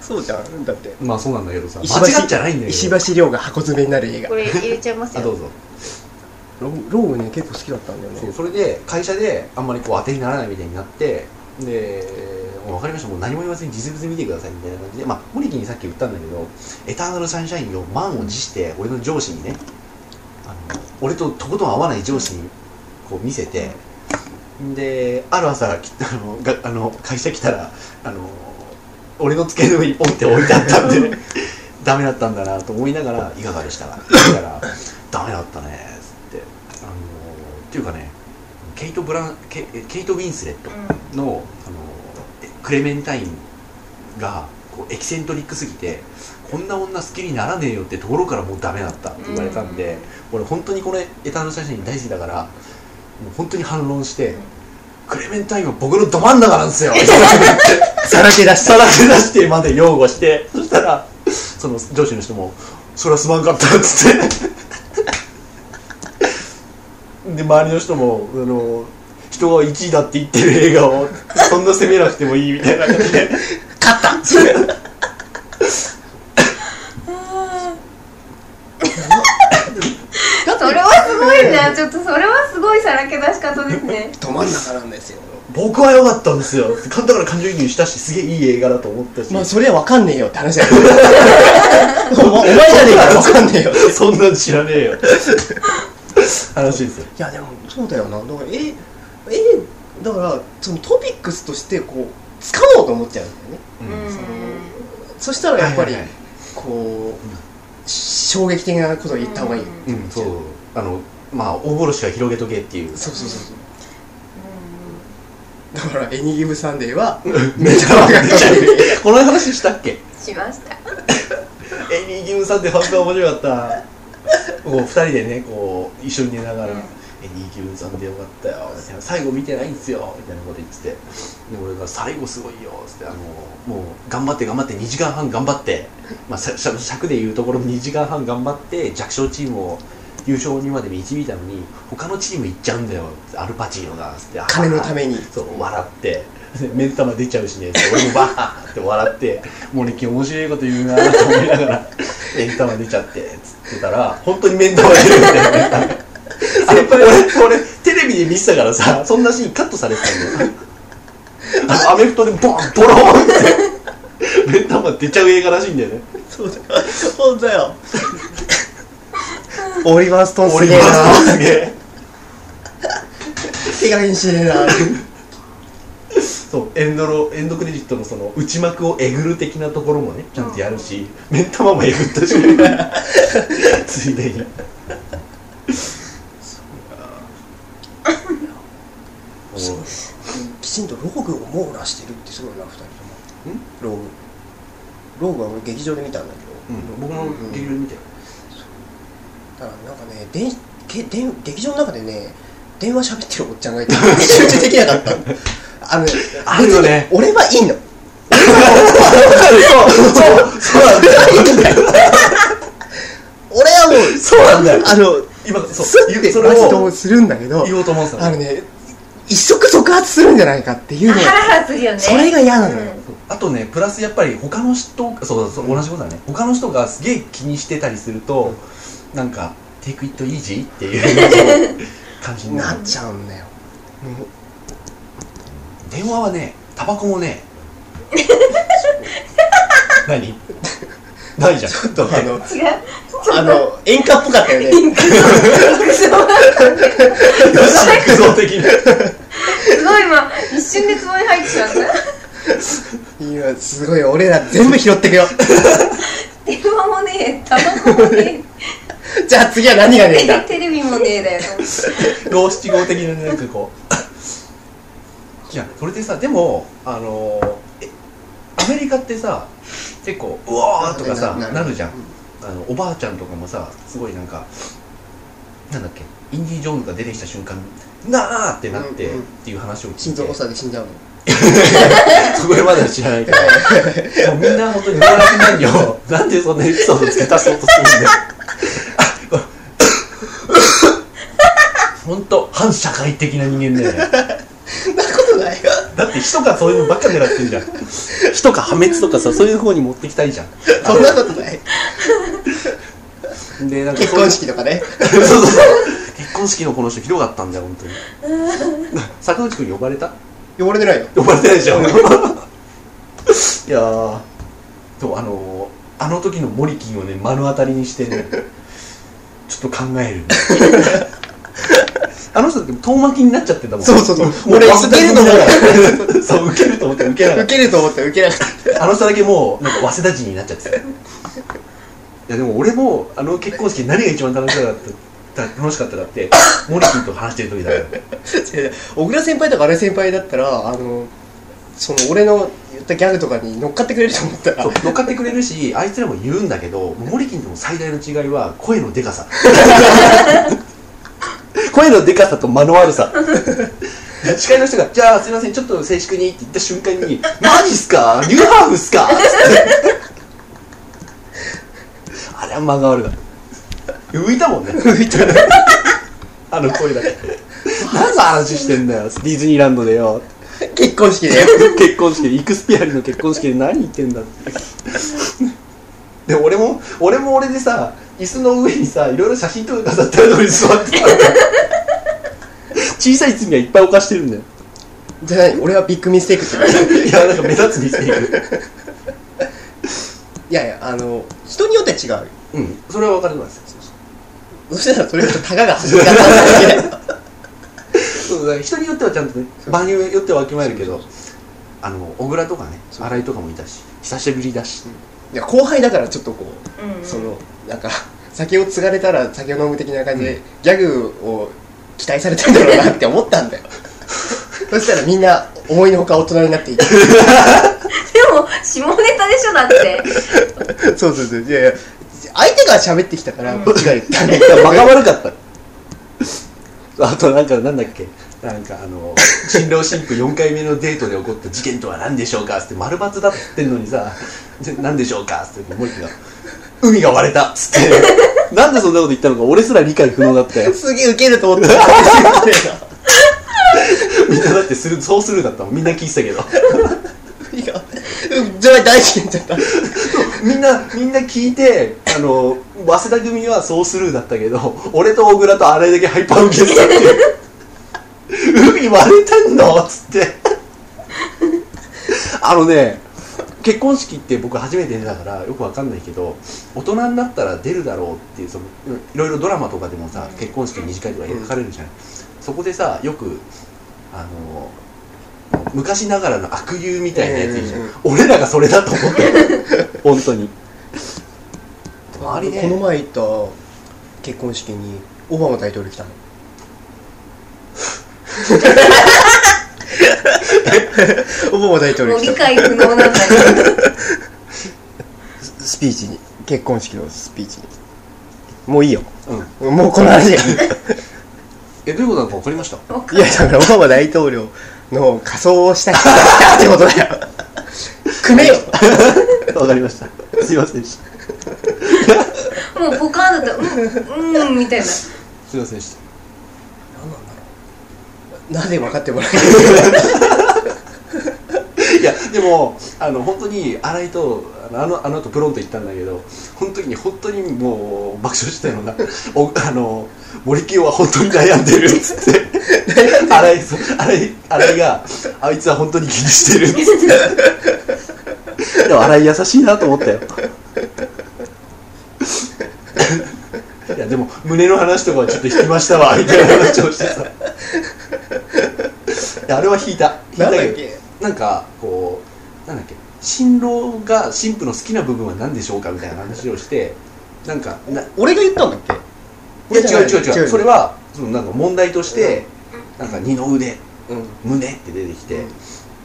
そうじゃんだって。まあそうなんだけどさ。石間違っちゃないんだけど。石橋亮が箱詰めになる映画。これ入れちゃいますよ。あどうぞローグね結構好きだったんだよね。そうそれで会社であんまりこう当てにならないみたいになってで分かりました。もう何も言わずに実物見てくださいみたいな感じでまあ森木にさっき言ったんだけどエターナルサンシャインを満を持して俺の上司にねあの俺ととことん合わない上司にこう見せてである朝あのがあの会社来たらあの俺の机の上にポンって置いてあったんで ダメだったんだなと思いながらいかがでしたかって言ったらダメだったね。っていうかねケイト・ブランケケイト・ウィンスレットの,、あのえクレメンタインがこうエキセントリックすぎてこんな女好きにならねえよってところからもうダメだったって言われたんで、俺本当にこのエターナル写真大好きだからもう本当に反論して、クレメンタインは僕のど真ん中なんですよさらけ出しさらけ出してまで擁護してそしたらその上司の人も「それはすまんかった」っつってで周りの人もあの人が1位だって言ってる映画をそんな責めなくてもいいみたいな感じで。勝った。それはすごいね。ちょっとそれはすごいさらけ出し方ですね。ど真ん中なんですよ。僕は良かったんですよ。だから感情移入したしすげえいい映画だと思ったし、まあそれは分かんねえよって話だよ お前お前じゃねえから分かんねえよそんなん知らねえよ話です。よいやでもそうだよな。だからええだからそのトピックスとしてこう掴もうと思っちゃうんだよね。うん。そのそしたらやっぱりはいはいはい。こう衝撃的なことを言った方がいいよう。ん。そう。あのまあ大殺しは広げとけっていう。そうそうそうそう。だから Any Given Sunday は めちゃ分かっちゃう。この話したっけ？しました。エニー・ギムさんって本当面白かった こう二人でねこう一緒に寝ながら「うん。エニー・ギムさんでよかったよ」みたいな「最後見てないんですよ」みたいなこと言ってて。で俺が「最後すごいよ」っつってあのもう頑張って頑張って2時間半頑張って、まあ、尺でいうところ2時間半頑張って弱小チームを優勝にまで導いたのに他のチーム行っちゃうんだよアルパチーノがって。金のために。そう笑って。で目ん玉出ちゃうしね俺もバーって笑って森木面白いこと言うなと思いながら目ん玉出ちゃってつってたら本当に目ん玉出るんだよねあれ俺俺テレビで見てたからさそんなシーンカットされてたんだよあのアメフトでボンボローンって。目ん玉出ちゃう映画らしいんだよね。そうだよ。そうだよ。オリバーストーンオリすげえな。バーストーンすげえ。手加減しねえなそそうエンドロエンドクレジットのその内幕をえぐる的なところもねちゃんとやるし、目ん玉もえぐったし。ついでに。そうきちんとローグを網羅してるってすごいな2人とも。ローグ。ローグは俺劇場で見たんだけど、うん、僕も劇場で見てだからなんかね電け電劇場の中でね電話喋ってるおっちゃんがいて集中できなかったあのねあるよね。俺はいいの。そうそうそうなんだよ俺はもうそうなんだよ。あの今そうスッてそれマジとをするんだけど言おうと思ってたのあのね一触即発するんじゃないかっていうのハラハラするよね。それが嫌なのよ、あとねプラスやっぱり他の人そうそう同じことだね。他の人がすげえ気にしてたりすると、なんか「テイクイットイージー」っていう 感じになっちゃうんだよ。もう電話はねタバコもね 何？ないじゃん。ちょっとあの違う。あの演歌っぽかったよね。クソ的なすごい今一瞬でツボに入ってしまった今すごい俺ら全部拾ってくよ。電話もねえタバコもね じゃあ次は何がねえんえだ？テレビもねえだよ。五七五的ななんかこういやそれでさでもあのえアメリカってさ結構うわーとかさなるじゃん。あのおばあちゃんとかもさすごいなんかなんだっけインディ・ジョーンズが出てきた瞬間なーってなって、うんうん。っていう話を聞いて。心臓発作で死んじゃうの？そこまでは知らないけど。もうみんな本当に言わなくなるよ。なんでそんなエピソード付け足そうとするんだよ。本当反社会的な人間だよねないよ。だって人がそういうのばっか狙ってんじゃん。人が破滅とかさそういう方に持ってきたいじゃん。そんなことない。でなんか結婚式とかね。そうそうそう。結婚式のこの人ひどかったんだよ本当に。坂口君呼ばれた？呼ばれてないよ。呼ばれてないでしょ。いやー。そうあのー、あの時のモリキンをね目の当たりにしてね ちょっと考えるあの人だって遠巻きになっちゃってたもん。そうそうそう。俺受けると思た そう受けると思って受けなかっ受けると思って受けなかった。あの人だけもうなんか早稲田人になっちゃって。た いやでも俺もあの結婚式何が一番楽しかった楽しかったかってモリキンと話してる時だよ 小倉先輩とかあれ先輩だったらあのその俺の言ったギャグとかに乗っかってくれると思ったら。乗っかってくれるしあいつらも言うんだけどモリキンとの最大の違いは声のでかさ声のでかさと間の悪さ。司会の人が「じゃあすいませんちょっと静粛に」って言った瞬間に「マジっすか？ニューハーフっすか?」あれは間が悪かった。浮いたもんね。浮いた。あの声だけ。何の話してんだよ。ディズニーランドでよ。結婚式で。結婚式で。イクスピアリの結婚式で何言ってんだってで俺も俺も俺でさ椅子の上にさいろいろ写真とか飾ってあるのに座ってた 小さい罪はいっぱい犯してるんだよ。じゃあ何俺はビッグミステイクって。いやなんか目立つミステイク。いやいやあの人によって違ううん。それは分かります。そしたらそれだとタガが走り方なんだけどそうだから人によってはちゃんとね場によってはわきまえるけどあの小倉とかねそう。新井とかもいたし久しぶりだしいや後輩だからちょっとこううんそのなんか酒を継がれたら酒を飲む的な感じで、うん。ギャグを期待されてるんだろうなって思ったんだよ。そしたらみんな思いのほか大人になっていて。でも下ネタでしょだって。そうそうそう。いやいや相手が喋ってきたからこっちが言ったんだけど。バカ悪かった。あとなんかなんだっけ？なんかあの新郎新婦4回目のデートで起こった事件とは何でしょうか？って丸抜だってんのにさで何でしょうか？って森木が「海が割れた」っつって。なんでそんなこと言ったのか俺すら理解不能だったよ。すげえウケると思った。みんなだってスルーそうスルーだったもん。みんな聞いてたけど。いやうんじゃあ大事になっちゃった。みんなみんな聞いてあの早稲田組はそうスルーだったけど俺と小倉と新井だけハイパー受けてたっていう海割れてんの？っ つって。あのね結婚式って僕初めて出たからよくわかんないけど大人になったら出るだろうっていうそのいろいろドラマとかでもさ結婚式の二次会とか描かれるじゃない、そこでさよくあの昔ながらの悪友みたいなやついるじゃん、うんうん俺らがそれだと思って 本当に。周りね。この前行った結婚式にオバマ大統領来たのオバマ大統もう理領来た解不能なんだけススピーチに。結婚式のスピーチに。もういいよ。うん。もうこの話えどういうことなのか分かりました？どい。やだからオバマ大統領の仮装をした人が来たってことだよ。組めよ。分かりました。すいませんでした。もうポカーンだ。ったうんうんみたいな。すいませんでしなぜ分かってもらえない いやでもあの本当に新井とあのあのあの後プロンと言ったんだけどこの時に本当にもう爆笑したのがおあの森清は本当に悩んでるっつって。新井新井新井があいつは本当に気にしてるっつって。でも新井優しいなと思ったよ。いやでも胸の話とかはちょっと引きましたわみたいな話をしてさあれは引いた。引いたけどなんかこうなんだっけ？新郎が新婦の好きな部分は何でしょうかみたいな話をしてなんかない俺が言ったんだっけ？や違う違う違う。違うそれはそのなんか問題として、なんか二の腕うん。胸って出てきて、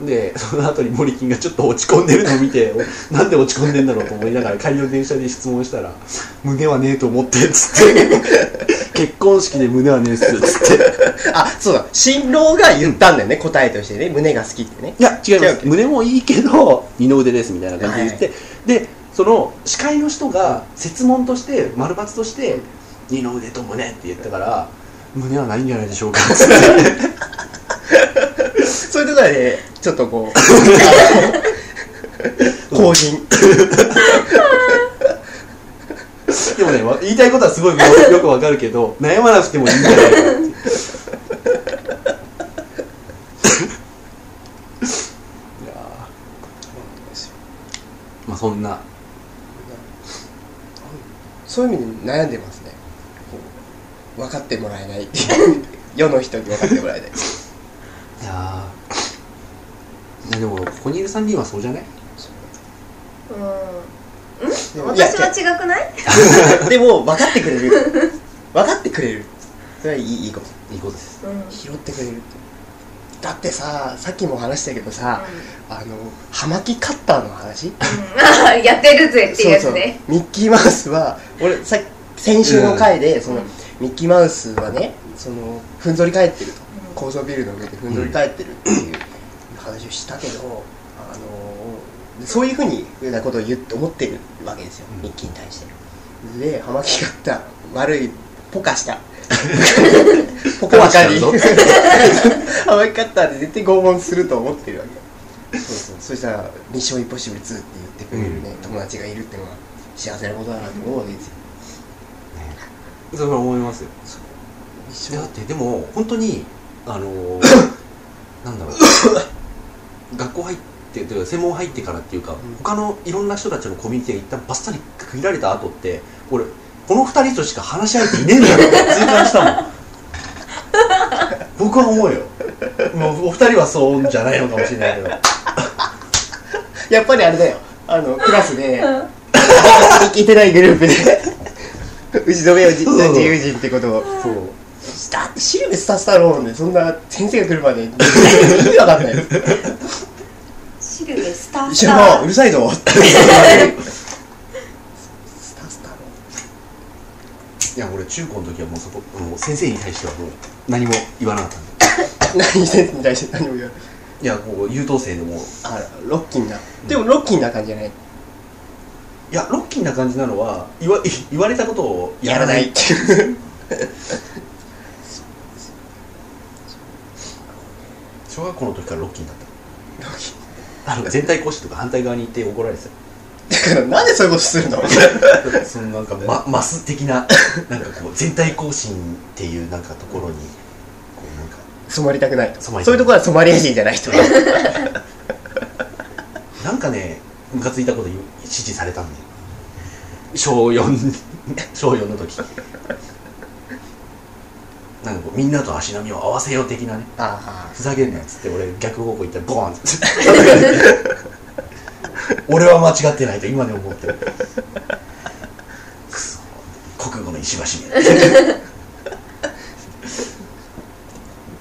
でその後に森金がちょっと落ち込んでるのを見ておなんで落ち込んでんだろうと思いながら帰りの電車で質問したら「胸はねえと思って」っつって「結婚式で胸はねえっす」っつって。あそうだ。新郎が言ったんだよね、答えとしてね。胸が好きってね。いや違います。胸もいいけど二の腕ですみたいな感じで言って、でその司会の人が設問として丸抜として二の腕と胸って言ったから胸はないんじゃないでしょうかっつって そういうところでちょっとこう 後人でもねわ言いたいことはすごいよよくわかるけど悩まなくてもいいんじゃないかっていやーまあそんな。そういう意味で悩んでますね。分かってもらえない。世の人に分かってもらえないいやー。いやでもここにいる3人はそうじゃない？うん。でもいや私は違くない？でも分かってくれる。分かってくれる。それはいいいいこと。いいことです。うん。拾ってくれるって。だってささっきも話したけどさ、あの葉巻カッターの話？うん。やってるぜっていうやつね。ミッキーマウスは俺さ先週の回で、そのうんミッキーマウスはねそのふんぞり返ってると、うん高層ビルの上でふんぞり返ってるっていう話をしたけど、あのそういうふうになことを言って思ってるわけですよ、うん。ミッキーに対して。で葉巻カッター悪いポカした。ポカばかり。ポカ葉巻 カッターで絶対拷問すると思ってるわけ。そうそう。そしたら「ミッションインポッシブル2」って言ってくれるね、友達がいるってのは幸せなことだなと思うわけですよ。それは思いますよ。だってでも本当にあのー なんだろう。学校入ってというか専門入ってからっていうか、ん。他のいろんな人たちのコミュニティが一旦バッサリ区切られた後って俺この二人としか話し合えていねえんだよって痛感したもん。僕は思うよ。もうお二人はそうじゃないのかもしれないけど。やっぱりあれだよ。あのクラスで聞いてないグループで 打ち止めよ自そうそう。自由人ってことを。そうだってシルベスタ・スタローンでそんな先生が来るまで意味わかんない。よシルベスター。一緒のうるさいぞ。ってスタスタロいや俺中高の時はもうそこもう先生に対してはもう何も言わなかったんだよ。ー ン何先生に対して何も言わない。いやこう優等生でもあらロッキーな。でもロッキーな感じじゃない。いやロッキーな感じなのは言わ 言われたことをやらない。ってい。う小学校の時からロッキーだっロッキーたあの 全体講師とか反対側に行って怒られてだからなんでそういうことするの？た そのなんか、ま、マス的な なんかこう全体更新っていうなんかところにこうなんか染まりたくないと。そういうところはソマリア人じゃない人。なんかねムカついたこと指示されたんだよ。小4小4の時なんかこうみんなと足並みを合わせよう的なねあふざけんなっつって俺逆方向行ったらボーンっつって。俺は間違ってないと今でも思ってる。くそ国語の石橋め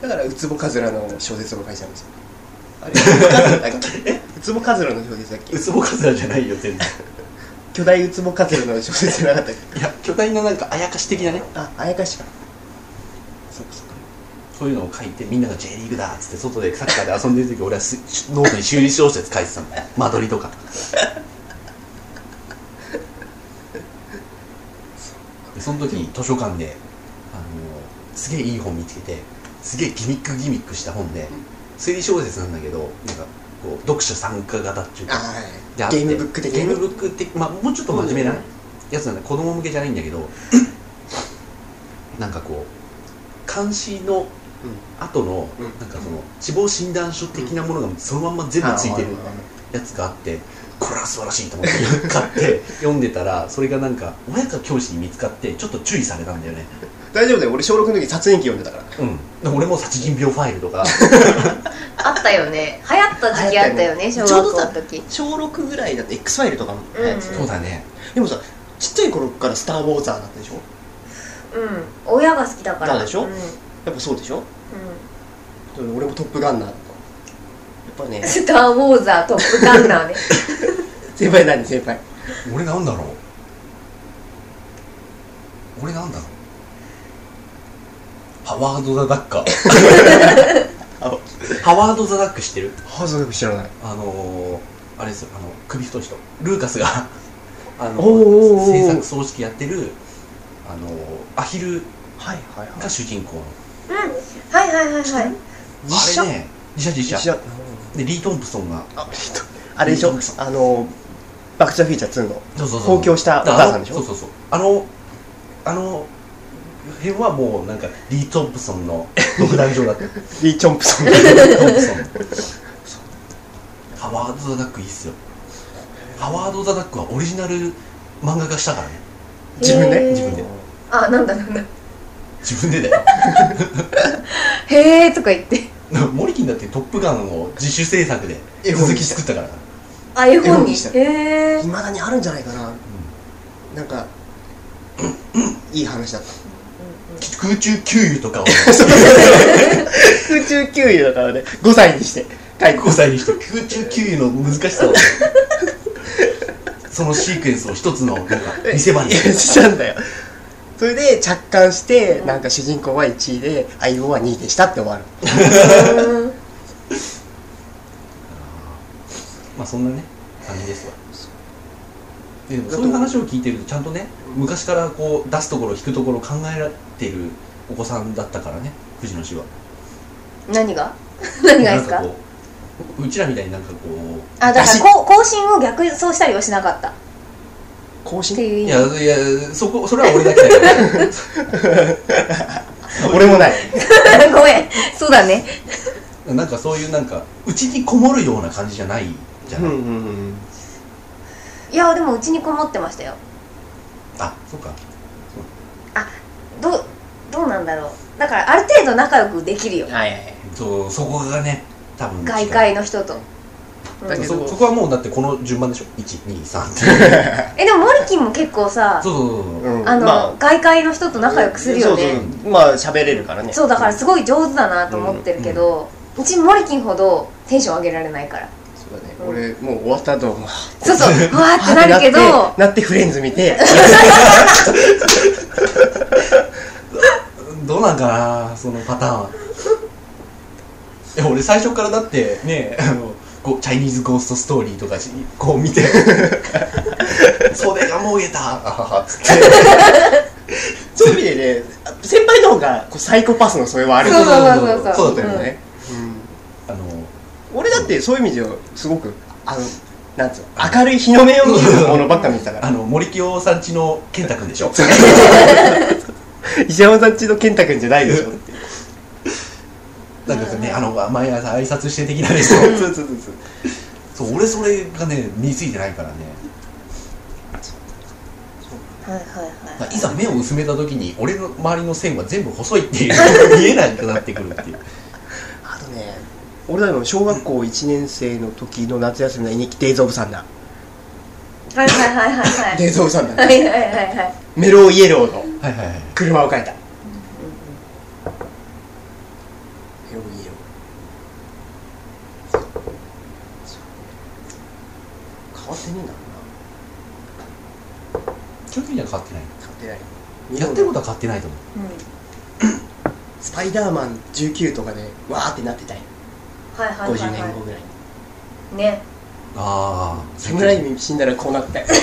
だからウツボカズラの小説を書いちゃうんですよ。あれ ウツボカズラの小説だっけ？ウツボカズラじゃないよ全然巨大ウツボカズラの小説じゃなかったっけ？いや巨大ななんかあやかし的なね。ああやかしかそういうのを書いてみんなが J リーグだっつって外でサッカーで遊んでる時俺はす ノートに推理小説書いてたんだよ。間取りとか。でその時に図書館であのすげえいい本見つけてすげえギミックギミックした本で推理小説なんだけどなんかこう読書参加型っていうかあであってあゲームブック的ゲームなブック的まあもうちょっと真面目なうん。やつなんだ。子供向けじゃないんだけど なんかこう監視の後の、うん。なんかその死亡診断書的なものがそのまんま全部ついてる。やつがあってこれは素晴らしいと思って買って読んでたらそれがなんか親か教師に見つかってちょっと注意されたんだよね。大丈夫だよ。俺小6の時殺人鬼読んでたから。うん。で俺も殺人病ファイルとか。あったよね。流行った時期あったよね小学校の時。小6ぐらいだと X ファイルとかも。流行ってたようん。そうだね。でもさちっちゃい頃からスター・ウォーザーだったでしょ？うん。親が好きだから。だでしょ？うん、うんやっぱそうでしょ？俺もトップガンナー。だとやっぱね。スター・ウォーザートップガンナーね。先輩何？先輩。俺なんだろう？俺なんだろう？ハワード・ザ・ダッカー。あ ハワード・ザ・ダック知ってる？ハズ知らない。あのー、あれですよ。あの首太い人。ルーカスがあのおー。おーおー。制作総指揮やってるあのー、アヒルはいはい。が主人公のうんはいはいはいはい。実写あれね実写実写実写でリー・トンプソンが。ああれでしょ？あのバック・トゥ・ザフューチャー2の。そうそうそう。放狂したお母さんでしょ？そうそうそう。あのあの辺はもうなんかリー・トンプソンの独壇場だった。リー・チョンプソン。リー・トンプソン。ハワード・ザ・ダックいいっすよ。ハワード・ザ・ダックはオリジナル漫画化したからね。自分で？自分で。あなんだなんだ自分でだよ。へえとか言って。モリキンだって「トップガン」を自主制作で続き作ったから。あ絵本に。した。いまだにあるんじゃないかな。なんかいい話だった。空中給油とかを。空中給油だからね。5歳にして書いて。5歳にして空中給油の難しさを。そのシークエンスを一つのなんか見せ場に。いやしたんだよそれで着艦してなんか主人公は1位で相棒は2位でしたって終わる。う んまあそんなね感じですわ。でもそういう話を聞いてるとちゃんとね昔からこう出すところ引くところ考えられてるお子さんだったからね藤野氏は。何が？何がですか？なんこううちらみたいになんかこうあだからこう更新を逆走したりはしなかった。っ更新？ていう意い味やいやそこそれは俺だけだよ。俺もない。ごめん。そうだね。なんかそういうなんかうちにこもるような感じじゃないじゃない、うんうんうんいやでもうちにこもってましたよ。あそうか。どうどうなんだろう。だからある程度仲良くできるよ。はいはいはい。そうそこがね多分外界の人と、うんだけど。そそこはもうだってこの順番でしょ。123ってえでもモリキンも結構さそうそうそうあの、ま外界の人と仲良くするよね。そうそう。まあ喋れるからね。そうだからすごい上手だなと思ってるけど、うちモリキンほどテンション上げられないから。そうだね。俺もう終わった後まあそうそうわーってなるけど なってなってフレンズ見て。どうなんかなそのパターンは。いや俺最初からだってねあのこうチャイニーズゴーストストーリーとかしこう見て。袖がもげた。あはは。っつって。そういう意味でね先輩の方がこうサイコパスのそれはある。そうそうそうそう。そうだったよね、あのうん、俺だってそういう意味ではすごくあのなんつうの明るい日の目を見るものばっか見てたから。あの森清さんちの健太くんでしょ。石山さんちの健太君じゃないでしょ。ってなんかね。あの毎朝挨拶して的なでしょそうそうそうそう。そう俺それがね身についてないからね。はいはいい。ざ目を薄めた時に俺の周りの線は全部細いっていう 見えなくなってくるっていう。あとね俺らの小学校1年生の時の夏休みの絵日記デイズ・オブ・サンダー。はいはいはいはいはい。デイズ・オブ・サンダー。はいはいはいはい。メローイエローのはいはいはい。車を描いたメローイエロー変わってねえんだろ基本的には変わってない。うな変わってない。やってることは変わってないと思う。スパイダーマン19とかでわーってなってたい。はいはいはい50年後はぐらいいね。ああ侍に死んだらこうなったよ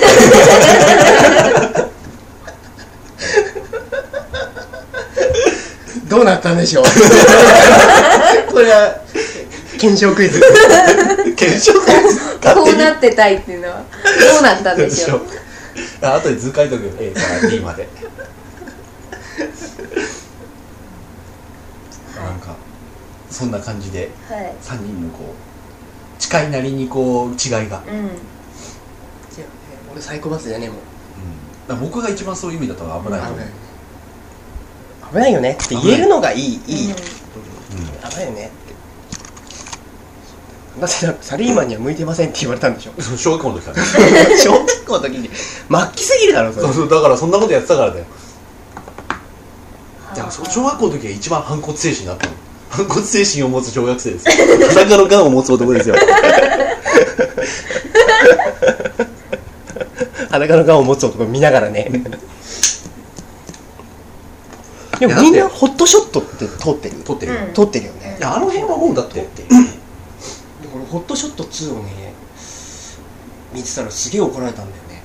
どうなったんでしょう。これは検証クイズ。検証会こうなってたいっていうのは。どうなったんでしょうあ後で図書いとくよ A から D まで。なんかそんな感じではい。3人のこう近いなりにこう違いが、うん、俺サイコパスじゃねえもん。ら僕が一番そういう意味だと危ない。と思う、危ないよね。って言えるのがいいいい、うん。危ないよねだってサラリーマンには向いてませんって言われたんでしょ？小学校の時からね。小学校の時に。末期すぎるだろそれ。そうそうだからそんなことやってたからだよ。はだからそ小学校の時は一番反骨精神だったの。反骨精神を持つ小学生です裸の癌を持つ男ですよ。裸の顔を持つ男見ながらね。でもみんなホットショットって通ってる。撮ってるよ、うん通ってるよね。いやあの辺はもうだってでこれホットショット2をね見てたらすげえ怒られたんだよね。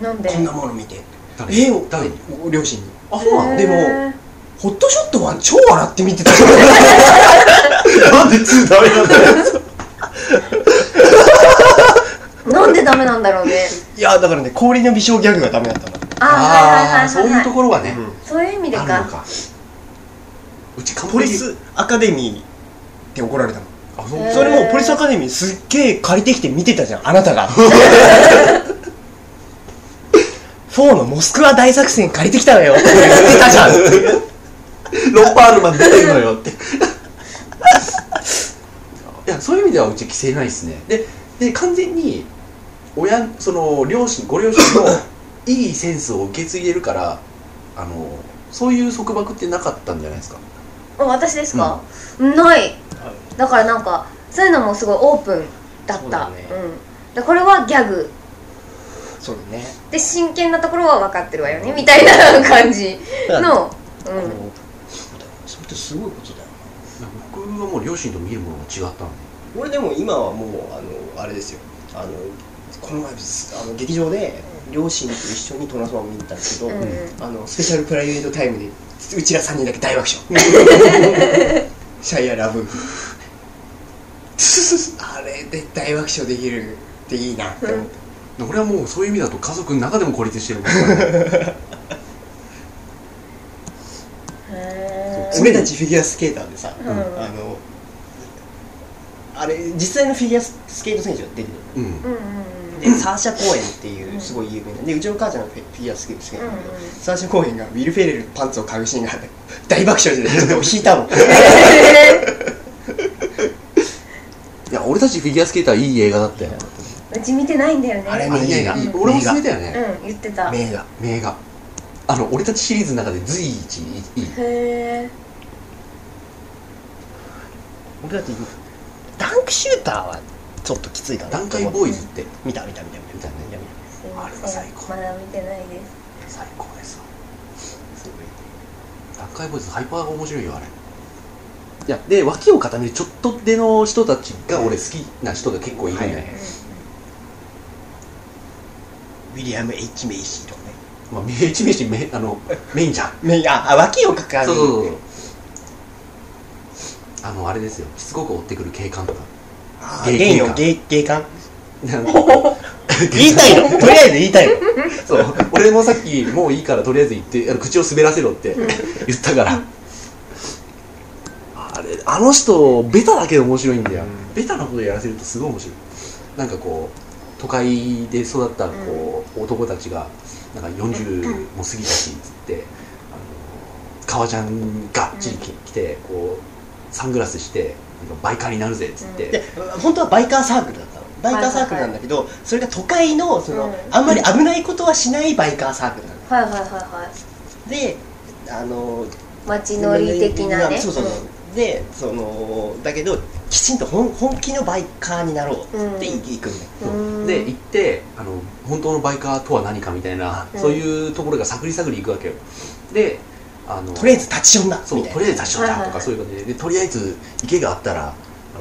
なんで？こんなもの見て。誰えを誰両親に。あそうなの？でもホットショット1超笑って見てた。なんで2ダメなんだよなんでダメなんだろうね。いやだからね氷の美少ギャグがダメだったの。あはいはいはいはいはい。そういうところはね、そういう意味でか。あるのか。うちポリスアカデミーって怒られたの。あそれもポリスアカデミーすっげえ借りてきて見てたじゃんあなたが。4のモスクワ大作戦借りてきたわよって言ってたじゃん。ロンパールマン出てるのよって。いやそういう意味ではうち規制ないですね。でで完全に親その両親ご両親のいいセンスを受け継いでるからあのそういう束縛ってなかったんじゃないですか？あ私ですか、ないだからなんかそういうのもすごいオープンだった。そうだね。ん。でこれはギャグ。そうだね。で真剣なところは分かってるわよね。みたいな感じの、うん、それってすごいことだよ僕はもう両親と見るものが違ったんで俺でも今はもうあのあれですよ。あのこの前あの劇場で両親と一緒にトランスフォーム見に行ったんですけど、うん。うんあのスペシャルプライベートタイムでうちら3人だけ大爆笑。シャイアラブーあれで大爆笑できるっていいなって思って、俺はもうそういう意味だと家族の中でも孤立してるから。へ 俺たちフィギュアスケーターでさ、うん。あのあれ実際のフィギュアスケート選手が出てるうんーうん。うんでサーシャ公園っていうすごい有名なでうちの母ちゃんがフィギュアスケート好きなんだけど、うんうんサーシャ公園がウィル・フェレルのパンツを買うシーンがあって大爆笑でちょっと引いたもん たちフィギュアスケーターいい映画だったようち見てないんだよね。あれあれいい映画うん俺も勧めたよね。うん言ってた。へ名画。名画。あの俺たちシリーズの中で随一いい。え俺だってダンクシューターはちょっときついかな。段階ボーイズって。見た見た見た見た。見たね。見た見すいまあれはせん最高。まだ見てないです。最高ですわ。段階ボーイズハイパーが面白いよあれいやで脇を固めるちょっと出の人たちが俺好きな人が結構いるんだよ。ね、はいはい。ウィリアム・ H・ メイシーとかね。まあ、メイチメイチメあの メインじゃん。メイああ脇を抱える。そうそうそう。あのあれですよ。しつこく追ってくる警官とか。あゲイ警官ゲイのゲイゲイ感なんか 言いたいの？とりあえず言いたいの？そう。俺もさっきもういいからとりあえず言ってあの口を滑らせろって言ったからあの人ベタだけど面白いんだよ、うん。ベタなことやらせるとすごい面白い。なんかこう都会で育ったこう、男たちがなんか40も過ぎたしっつって、あの革ジャンがっちり着てこうサングラスしてなんかバイカーになるぜっつって、で本当はバイカーサークルだったの。バイカーサークルなんだけどそれが都会のその、うん。あんまり危ないことはしないバイカーサークルなの。はいはいはいはい。であの街乗り的なね。そうそうそう、でそのだけどきちんと本本気のバイカーになろうってうん。行くんだよ、うん。で行ってあの本当のバイカーとは何かみたいな、うん。そういうところが探り探り行くわけよ。であのとりあえず立ちションだそうとりあえず立ち寄ったとかそういう感じで。でとりあえず池があったら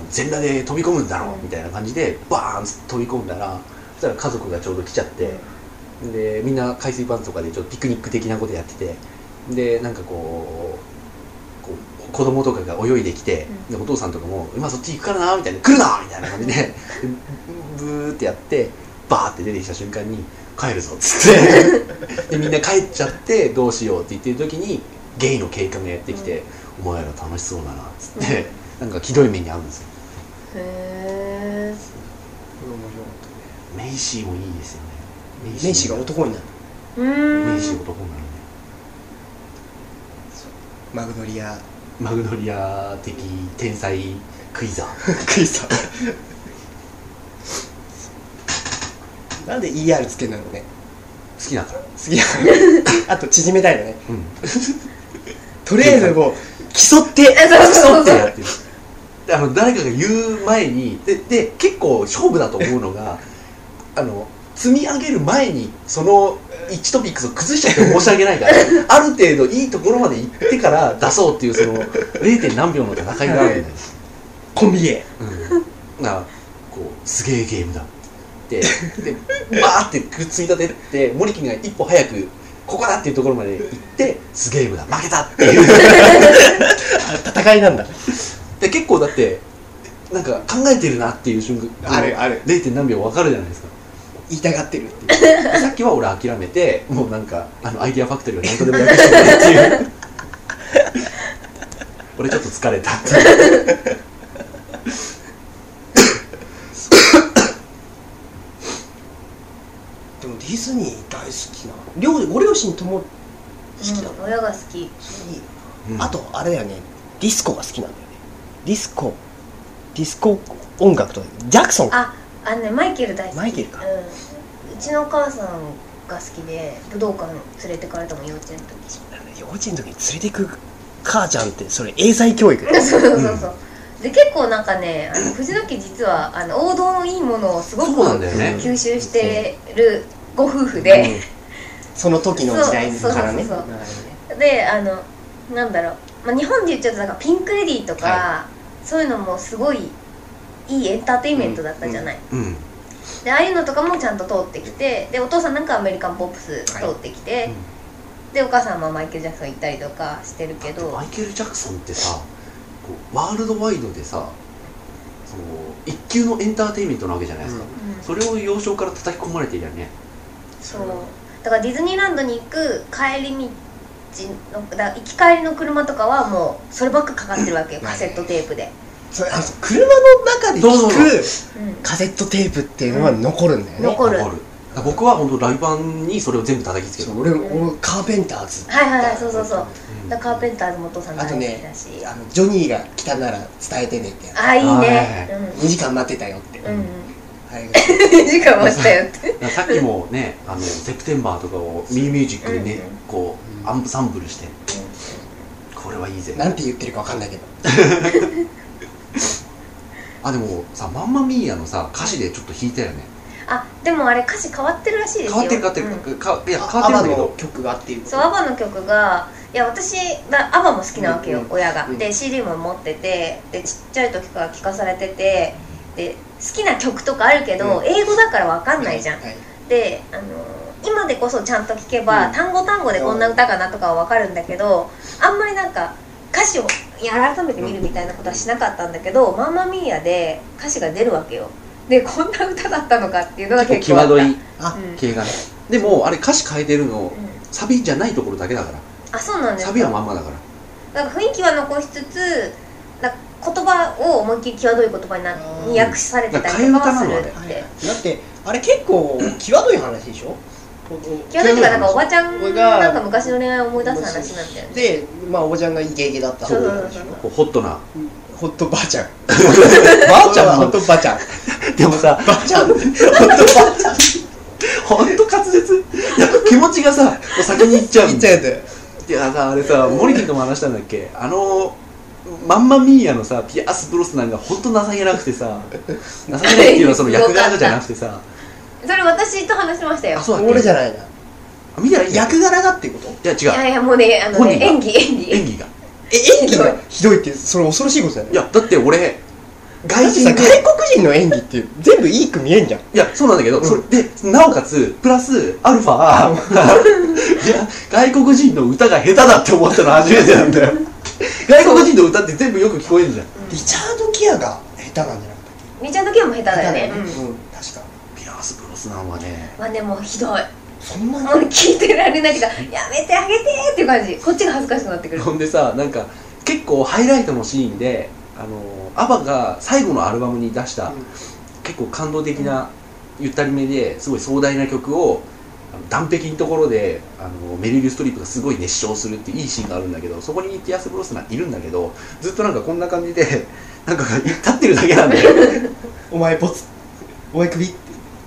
全裸で飛び込むんだろううん。みたいな感じでバーン飛び込んだらそしたら家族がちょうど来ちゃって、でみんな海水パンツとかでちょっとピクニック的なことやっててでなんかこう子供とかが泳いできて、でお父さんとかも「今そっち行くからな」みたいな「来るな!」みたいな感じで でブーってやってバーって出てきた瞬間に「帰るぞ」っつって。でみんな帰っちゃってどうしようって言ってる時にゲイの警官がやってきて「お前ら楽しそうだな」っつって、なんかひどい目に遭うんですよ。へえメイシーもいいですよね。メイシーが男になる。うーん。メイシー男になるね。マグノリアマグノリア的天才クイザー。クイズ。なんで ER つけるんだろうね？好きだから。次は あと縮めたいのね。うん。とりあえずもう競って。えそうそうそうってやってる。であの誰かが言う前にでで結構勝負だと思うのがあの積み上げる前にその1トピックスを崩しちゃって申し訳ないから ある程度いいところまで行ってから出そうっていうその 0. 点何秒の戦いがあるんだよ、コンビ芸うん、こうすげえゲームだって。でバーってくっついたてってモリキンが一歩早くここだっていうところまで行ってすげえゲームだ。負けたっていう。戦いなんだ。で結構だってなんか考えてるなっていう瞬間あるある。0. 点何秒分かるじゃないですか言いたがってるっていう。で さっきは俺諦めてもうなんかあのアイデアファクトリーは何とでもやってくれっていう。俺ちょっと疲れた。っていうでもディズニー大好きな。両ご両親とも好きな。の、うん親が好き。うん。あとあれだよね。ディスコが好きなんだよね。ディスコ。ディスコ音楽とジャクソンああのねマイケル大好き。マイケルか。うん、うちのお母さんが好きで武道館連れてかれたもん幼稚園の時。幼稚園の時に連れてく母ちゃんってそれ英才教育？だよそうそうそう。そう、で結構なんかねあの藤野家実はあの王道のいいものをすごそうなんくだよね。吸収してるご夫婦で、その時の時代からね。そうそうそうであのなんだろう、まあ、日本で言っちゃうとなんかピンク・レディーとか、はそういうのもすごいいいエンターテインメントだったじゃない、うん。でああいうのとかもちゃんと通ってきてでお父さんなんかアメリカンポップス通ってきて、でお母さんもマイケル・ジャクソン行ったりとかしてるけどマイケル・ジャクソンってさワールドワイドでさその一級のエンターテインメントなわけじゃないですか、うんそれを幼少から叩き込まれてるよね。そう。だからディズニーランドに行く帰り道のだ行き帰りの車とかはもうそればっかかかってるわけよ。カセットテープで、それあの車の中で聴うんくカセットテープっていうのは残るんだよね、残る。僕は本当ライブ版にそれを全部叩きつける。そう俺俺カーペンターズ。はいはいはいそうそうそう。うん。カーペンターズもお父さん大好きあとねだしあのジョニーが来たなら伝えてねって。やつあいいはいね2時間待ってたよって、うんうん。あれが時間もしたよって。さっきもねあのセプテンバーとかをミーミュージックでね、うんうんこうアンサンブルして。これはいいぜ。なんて言ってるかわかんないけど あでもさマンマミーヤのさ歌詞でちょっと弾いたよね。あでもあれ歌詞変わってるらしいですよ。変わってる変わってる、うん。かいやあ変わってるんだけど。曲がっていうそうアバの曲がいや私がアバも好きなわけよ、うんうん。親が、うん。で CD も持っててでちっちゃい時から聴かされててで好きな曲とかあるけど、うん。英語だから分かんないじゃん、はい。であの今でこそちゃんと聴けば、うん。単語単語でこんな歌かなとかは分かるんだけどあんまりなんか歌詞を改めて見るみたいなことはしなかったんだけど「マンマミーヤ」で歌詞が出るわけよ。でこんな歌だったのかっていうのが結構際どいあうん。系がねでもあれ歌詞変えてるのうん。サビじゃないところだけだから。あそうなんですか。サビはまんまだから。なんか雰囲気は残しつつなんか言葉を思いっきり際どい言葉になうん。に訳されてたりとかはするっだから替え歌なのてだってあれ結構際どい話でしょ？気が付いてからなんかおばちゃんなんか昔の恋愛を思い出す話なんだよね。でまあおばちゃんがイケイケだったそうそう話でしょこうホットな。ホットばあちゃん。ばあちゃん？ホットばあちゃん。でもさばあちゃん。ホットばあちゃんほんと滑舌いや気持ちがさ先に行っちゃう。言っちゃうやつ。いやさあれさモリキンとも話したんだっけ？あのマンマミーヤのさピアス・ブロスナンが本当情けなくてさ情けないっていうのはその役柄じゃなくてさそれ私と話しましたよ。あそうだっけ？俺じゃないな。あ見たら役柄がっていうこと？いや違う。いやいやもうねあの本人が？ね演技演技。演技が？え演技が？ひどいってそれ恐ろしいことだよねい？やだって俺だってさ外人で。外国人の演技って全部いいく見えんじゃん。いやそうなんだけど、うん。それでなおかつプラスアルファ。いや外国人の歌が下手だって思ったの初めてなんだよ。外国人の歌って全部よく聞こえるじゃん。リチャード・ギアが下手なんじゃなかったっみーちゃんの時はもう下手けだよね。うん。うん。確かピアス・ブロスナンはねまあでもひどい。そんなに？もう聞いてられないっていうかやめてあげてっていう感じ。こっちが恥ずかしくなってくる。ほんでさなんか結構ハイライトのシーンであのアバが最後のアルバムに出した、うん。結構感動的なゆったりめですごい壮大な曲をあの岸壁のところであのメリル・ストリップがすごい熱唱するっていういいシーンがあるんだけどそこにピアス・ブロスナンいるんだけどずっとなんかこんな感じでなんか立ってるだけなんだよ。お前ボツお前首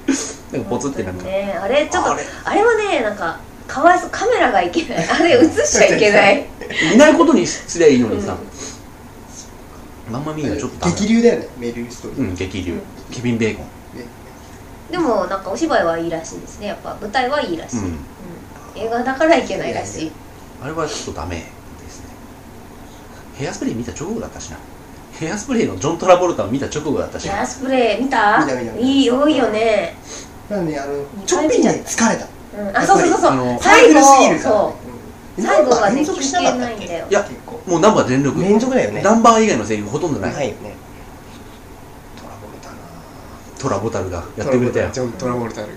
なんかポツってなんか、ねあれちょっとああれれはねなんかかわいそうカメラがいけない。あれ映しちゃいけない。いないことにすりゃいいのにさ、マンマミーがちょっと激流だよねメリル・ストリーうん激流。ケビン・ベーコン。でもなんかお芝居はいいらしいですね。やっぱ舞台はいいらしい、うん。うん。映画だからいけないらしい。あれはちょっとダメですね。ヘアスプレー見た直後だったしなヘアスプレーのジョン・トラボルタを見た直後だったし。ヘアスプレー見た？見た見た見た。いい多いよね、なんであの二ちょっぴりね回見ちゃ疲れた。うん、あそうそうそうそう。最後すぎるから。ね最後がね休憩ないんだよ。いや結構もうナンバー全力。連続だよね。ナンバー以外のセリフほとんどない、ないよね。トラボルタな。トラボタルがやってくれたよ。ジョン・トラボルタル。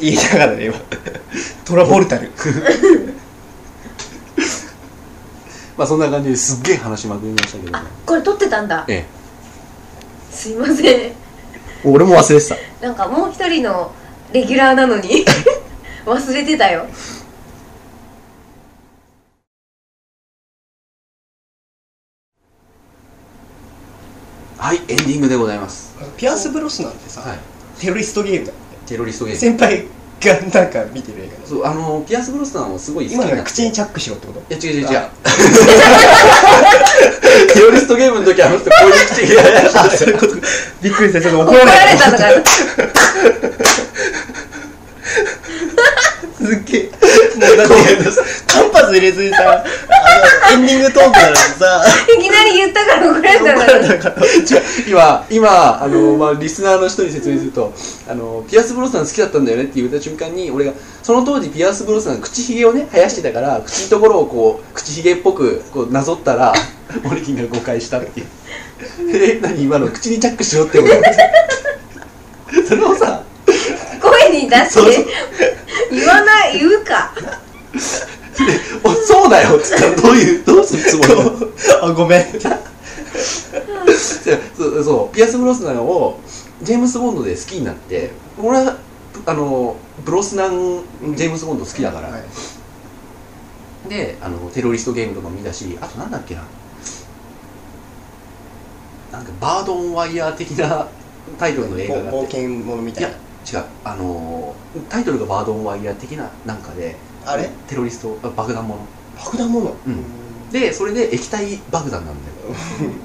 言いたかったね今。トラボルタル まあそんな感じですっげえ話しまくりましたけどね。あこれ撮ってたんだ。えすいません。え俺も忘れてた。なんかもう一人のレギュラーなのに。忘れてたよ。はいエンディングでございます。ピアス・ブロスなんてさ、はい。テロリストゲームだテロリストゲーム。先輩がなんか見てる映画。だそうあのピアス・ブロスナンをすごい好き今なって。が口にチャックしろってこと？いや違う違う違う。あ。テロリストゲームの時あの人こういう口あそういうこと。びっくりした。ちょっと怒怒られられたのか すっげえ。もうだって間髪入れずにさあのエンディングトークなのにさ。いきなり言ったから怒られた怒のかられたから 今今あの、まあ、リスナーの人に説明するとあのピアス・ブロスナン好きだったんだよねって言った瞬間に俺がその当時ピアス・ブロスナン口ひげをね生やしてたから口のところをこう口ひげっぽくこうなぞったらモリキンが誤解したっていう。え何今の口にチャックしろって思う それをさ声に出して言わない言うか。おそうだよ。っつったらどういうどうするつもりなのあごめん。そうそう。ピアス・ブロスナンをジェームス・ボンドで好きになって俺はあのブロスナンジェームス・ボンド好きだから、はい。であのテロリストゲームとかも見たしあとなんだっけな。なんかバード・オン・ワイヤー的なタイトルの映画があ冒って。険者みたいな違うあのタイトルがバード・オン・ワイヤー的ななんかであれ？テロリストあ爆弾者爆弾物？うん。でそれで液体爆弾なんだよ。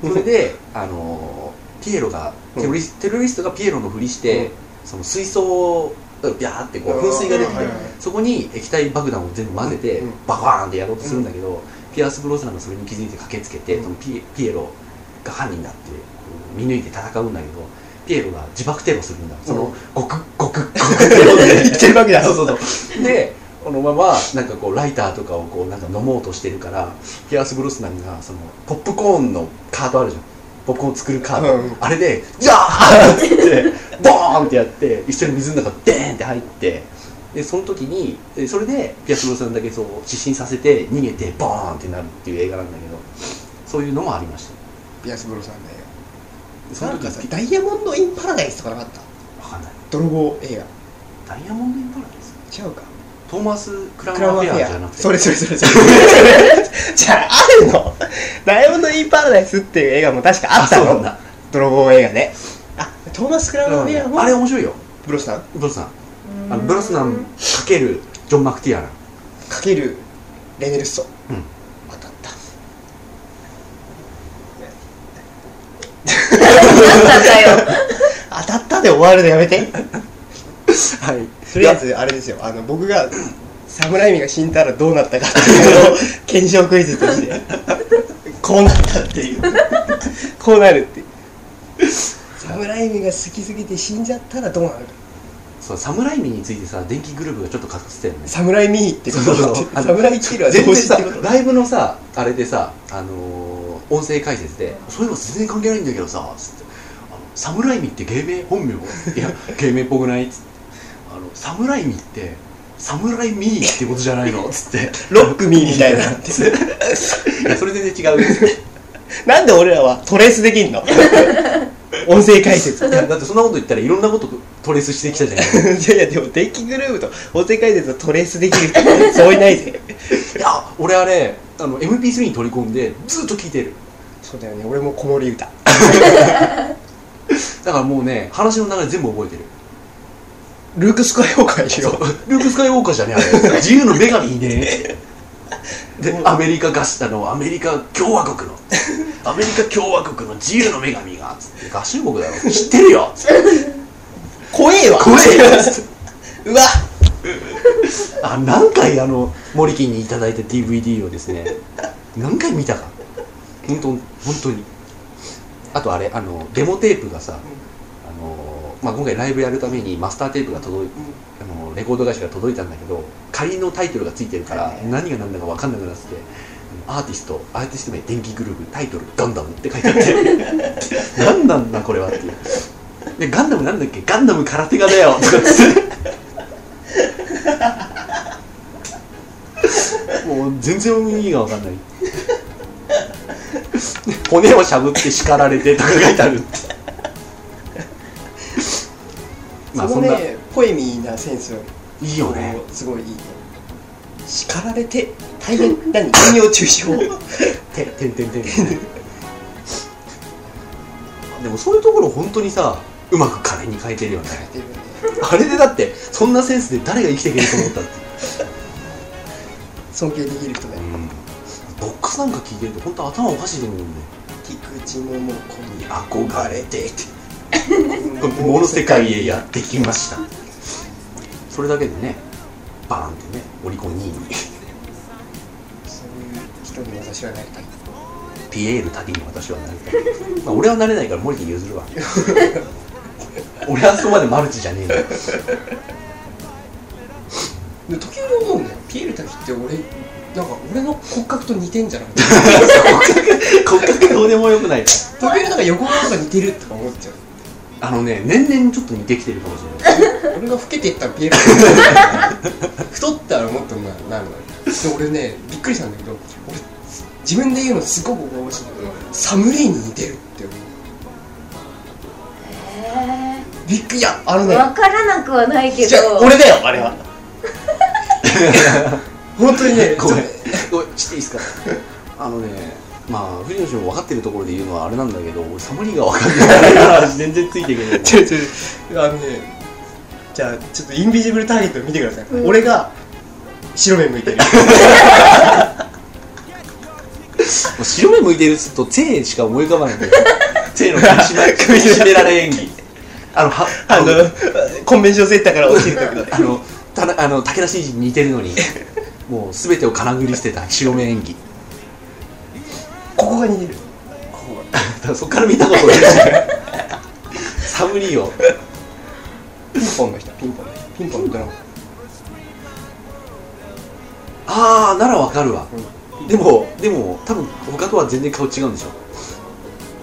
それであのピエロがテロリス,、テロリストがピエロのふりして、うん。その水槽をビャーってこう噴水が出てて、はいはいはい。そこに液体爆弾を全部混ぜて、うん。バカーンってやろうとするんだけど、ピアス・ブロスナンがそれに気づいて駆けつけて、うん。そのピエピエロが犯人だって見抜いて戦うんだけどピエロが自爆テロするんだその、ゴクゴクゴクって飲んで生きてるわけだそうそうそうでこのままなんかこうライターとかをこうなんか飲もうとしてるからピアス・ブロスナンがそのポップコーンのカートあるじゃんポップコーン作るカート、うんあれで「じゃあ!」って言ってボーンってやって一緒に水の中デーンって入ってでその時にそれでピアス・ブロスナンだけそう失神させて逃げてボーンってなるっていう映画なんだけどそういうのもありましたピアス・ブロさんねなんかさダイヤモンド・イン・パラダイスとかなかった？わかんない。泥棒映画ダイヤモンド・イン・パラダイス？違うか。トーマス・クラウン・アフェアじゃなくて？それそれそれそれ じゃああるの？ダイヤモンド・イン・パラダイスっていう映画も確かあったの？そうなんだ。泥棒映画で。あトーマス・クラウン・アフェアもあれ面白いよ。ブロスタンブロスナンあのブロスナンかけるジョン・マクティアラン。かけるレネルッソ。うん。当たったたよ。当たったで終わるのやめて。はい。とりあえずあれですよ。あの僕が侍海が死んだらどうなったかっていうのを 検証クイズとして。こうなったっていう。こうなるっていう。侍海が好きすぎて死んじゃったらどうなる？かそうサムライミについてさ電気グループがちょっと隠してたよね。侍ミーってことそうそうだって侍キルは全然さライブのさあれでさあのー音声解説で「そういうの全然関係ないんだけどさ」つってあの「サムライミって芸名本名?」いや 芸名っぽくない?」っつって「あのサムライミってサムライミーってことじゃないの?」っつって。ロックミーみたいな。いやそれ全然違う なんで俺らはトレースできんの？音声解説。だってそんなこと言ったらいろんなことトレースしてきたじゃないいやいやでも電気グループと音声解説をトレースできる。人ってそういないぜ。いや俺あれあの MP3 に取り込んでずっと聴いてる。そうだよね。俺も子守歌 だからもうね話の流れ全部覚えてる。ルーク・スカイウォーカーいるよルーク・スカイウォーカーじゃねえあれ。自由の女神いね。えでアメリカ合衆あのアメリカ共和国の。アメリカ共和国の自由の女神がつって。合衆国だろ。知ってるよ。怖えわ。怖えよ。うわ。あ何回あのモリキンにいただいた DVD をですね何回見たか。本当本当にあとあれあのデモテープがさ、あのまあ、今回ライブやるためにマスターテープが届いあのレコード会社が届いたんだけど仮のタイトルがついてるから何が何だか分かんなくなっててアーティストアーティスト名電気グループタイトルガンダムって書いてあって 何なんだこれはっていう。でガンダムなんだっけ？ガンダム空手家だよ！とかってもう全然意味が分かんない骨をしゃぶって叱られてとか書いてあるって。まあそのねポエミーなセンスいいよね。すごいいい叱られて大変何引用中傷ててんてんてん。でもそういうところ本当にさうまく金に変えてるよね。あれでだってそんなセンスで誰が生きていけると思ったって。尊敬できる人だよ。うんスなんか聞いてると本当頭おかしいと思うんだよ菊池桃子に憧れてって。この世界へやってきました。それだけでねバーンってねオリコン2位に。そういう人に私はなりたい。ピエール滝に私はなりたい、まあ、俺はなれないから森木譲るわ。俺はそこまでマルチじゃねえので時折思うんだよ。ピエール滝って俺なんか俺の骨格と似てんじゃない？骨格どうでもよくないか。時折なんか横顔が似てるとか思っちゃう。あのね年々ちょっと似てきてるかもしれない。俺が老けていったらピエール滝太ったらもっとななるのにで俺ねびっくりしたんだけど俺自分で言うのすごくおかしいんだけどサムレイに似てるって思う。へびっくりいやあのね。え分からなくはないけじゃあど俺だよあれは 本当にね ごめん。ちょっごめんしていいですか？あのねまあ藤野氏も分かってるところで言うのはあれなんだけど俺サムリが分かんないから全然ついていけない。と 違う違う。あのねじゃあちょっとインビジブルターゲット見てください、うん。俺が白目向いてる。白目向いてるっつうと杖しか思い浮かばないんだよ。杖の首絞められ演技。あのはあのコンベンションセンターから落ちる時のあのたなあの武田真治に似てるのにもう全てを金繰り捨てた白目演技。ここが似てる。だからそっから見たことないしサムリを。ピンポンの人。ピンポンの人ピンポンのドラマ。ああならわかるわ、でもでも多分他とは全然顔違うんでしょ。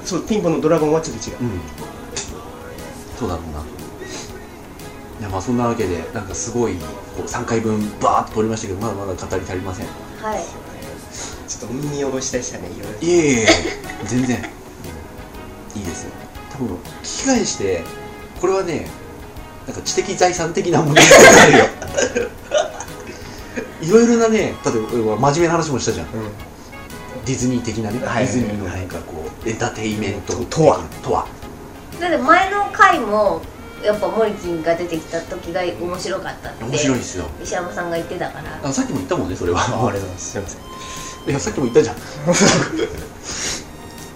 そうピンポンのドラゴンはちょっと違う。うん。そうだろうないやまあそんなわけでなんかすごいこう3回分バーッと取りましたけどまだまだ語り足りません。いはい。ちょっと耳汚しでしたねいろいろ。えいえいえ全然、うんいいですよ。多分聞き返してこれはねなんか知的財産的なものになるよ。いろいろなね例えば真面目な話もしたじゃん。うん。ディズニー的なね、はい。ディズニーのなんかこうエンターテインメントととは。とは。だって前の回もやっぱモリキンが出てきた時が面白かったって。面白いですよ。石山さんが言ってたから。あさっきも言ったもんねそれは。あありがとうございますすいません。いやさっきも言ったじゃん。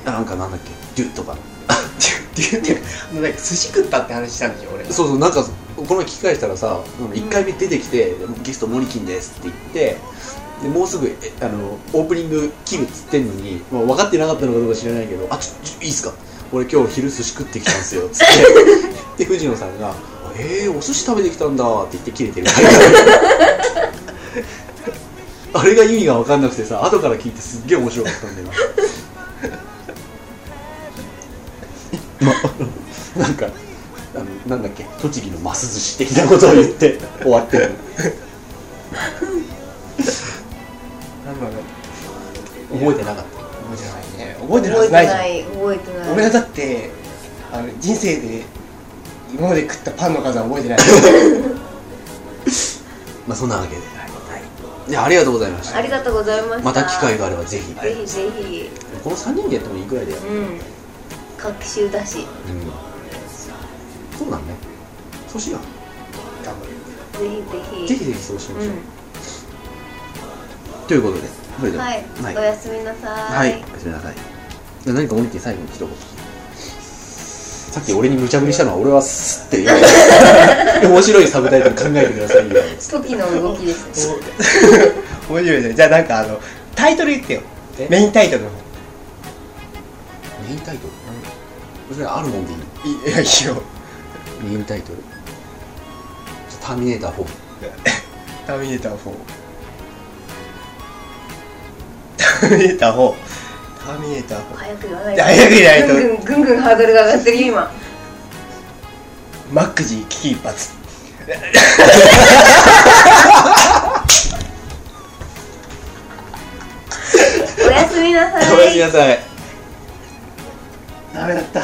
あ なんかなんだっけ？デュとか。って言って。なんか寿司食ったって話したんでしょ俺そうそうなんかこの前聞き返したらさ1回目出てきて「ゲストモリキンです」って言ってでもうすぐえあのオープニング切るっつってんのに、まあ、分かってなかったのかどうか知らないけど「あちょちょいいっすか？俺今日昼寿司食ってきたんですよ」っつって。で藤野さんが「えー、お寿司食べてきたんだ」って言って切れてる。あれが意味が分かんなくてさ後から聞いてすっげえ面白かったんだよ。ま なんかあのなんだっけ栃木のます寿司的なことを言って終わってる。なんだろう覚えてなかった覚えてないね覚えてるはずないじゃん。ない覚えてない。俺はだってあの人生で今まで食ったパンの数は覚えてない。まあそんなわけで。い。やありがとうございました。ありがとうございました。また機会があればぜひ。ぜひぜひ。この3人でやってもいいくらいだよ。うん。学習だし。うん。そうだね。そうしよ頑張るぜひぜひ。うぜひぜひそうしましょう、うということでそれでは。んはい、はい。おやすみなさはいい、おやすみなさい何かおにき最後に一言。さっき俺に無茶ぶりしたのは俺はスッて言う。面白いサブタイトル考えてくださいよ。時の動きです面白いね。じゃあなんかあのタイトル言ってよ。え？メインタイトルの方。メインタイトル、それあるもんでいいいいやいいよ。メインタイトル？ターミネーター4ターミネーター4ターミネーター4ターミネーター。早く言わない早く言わないと。ぐんぐんぐんぐんハードルが上がってる今。マックジー危機一髪。おやすみなさい。おやすみなさい。ダメだった。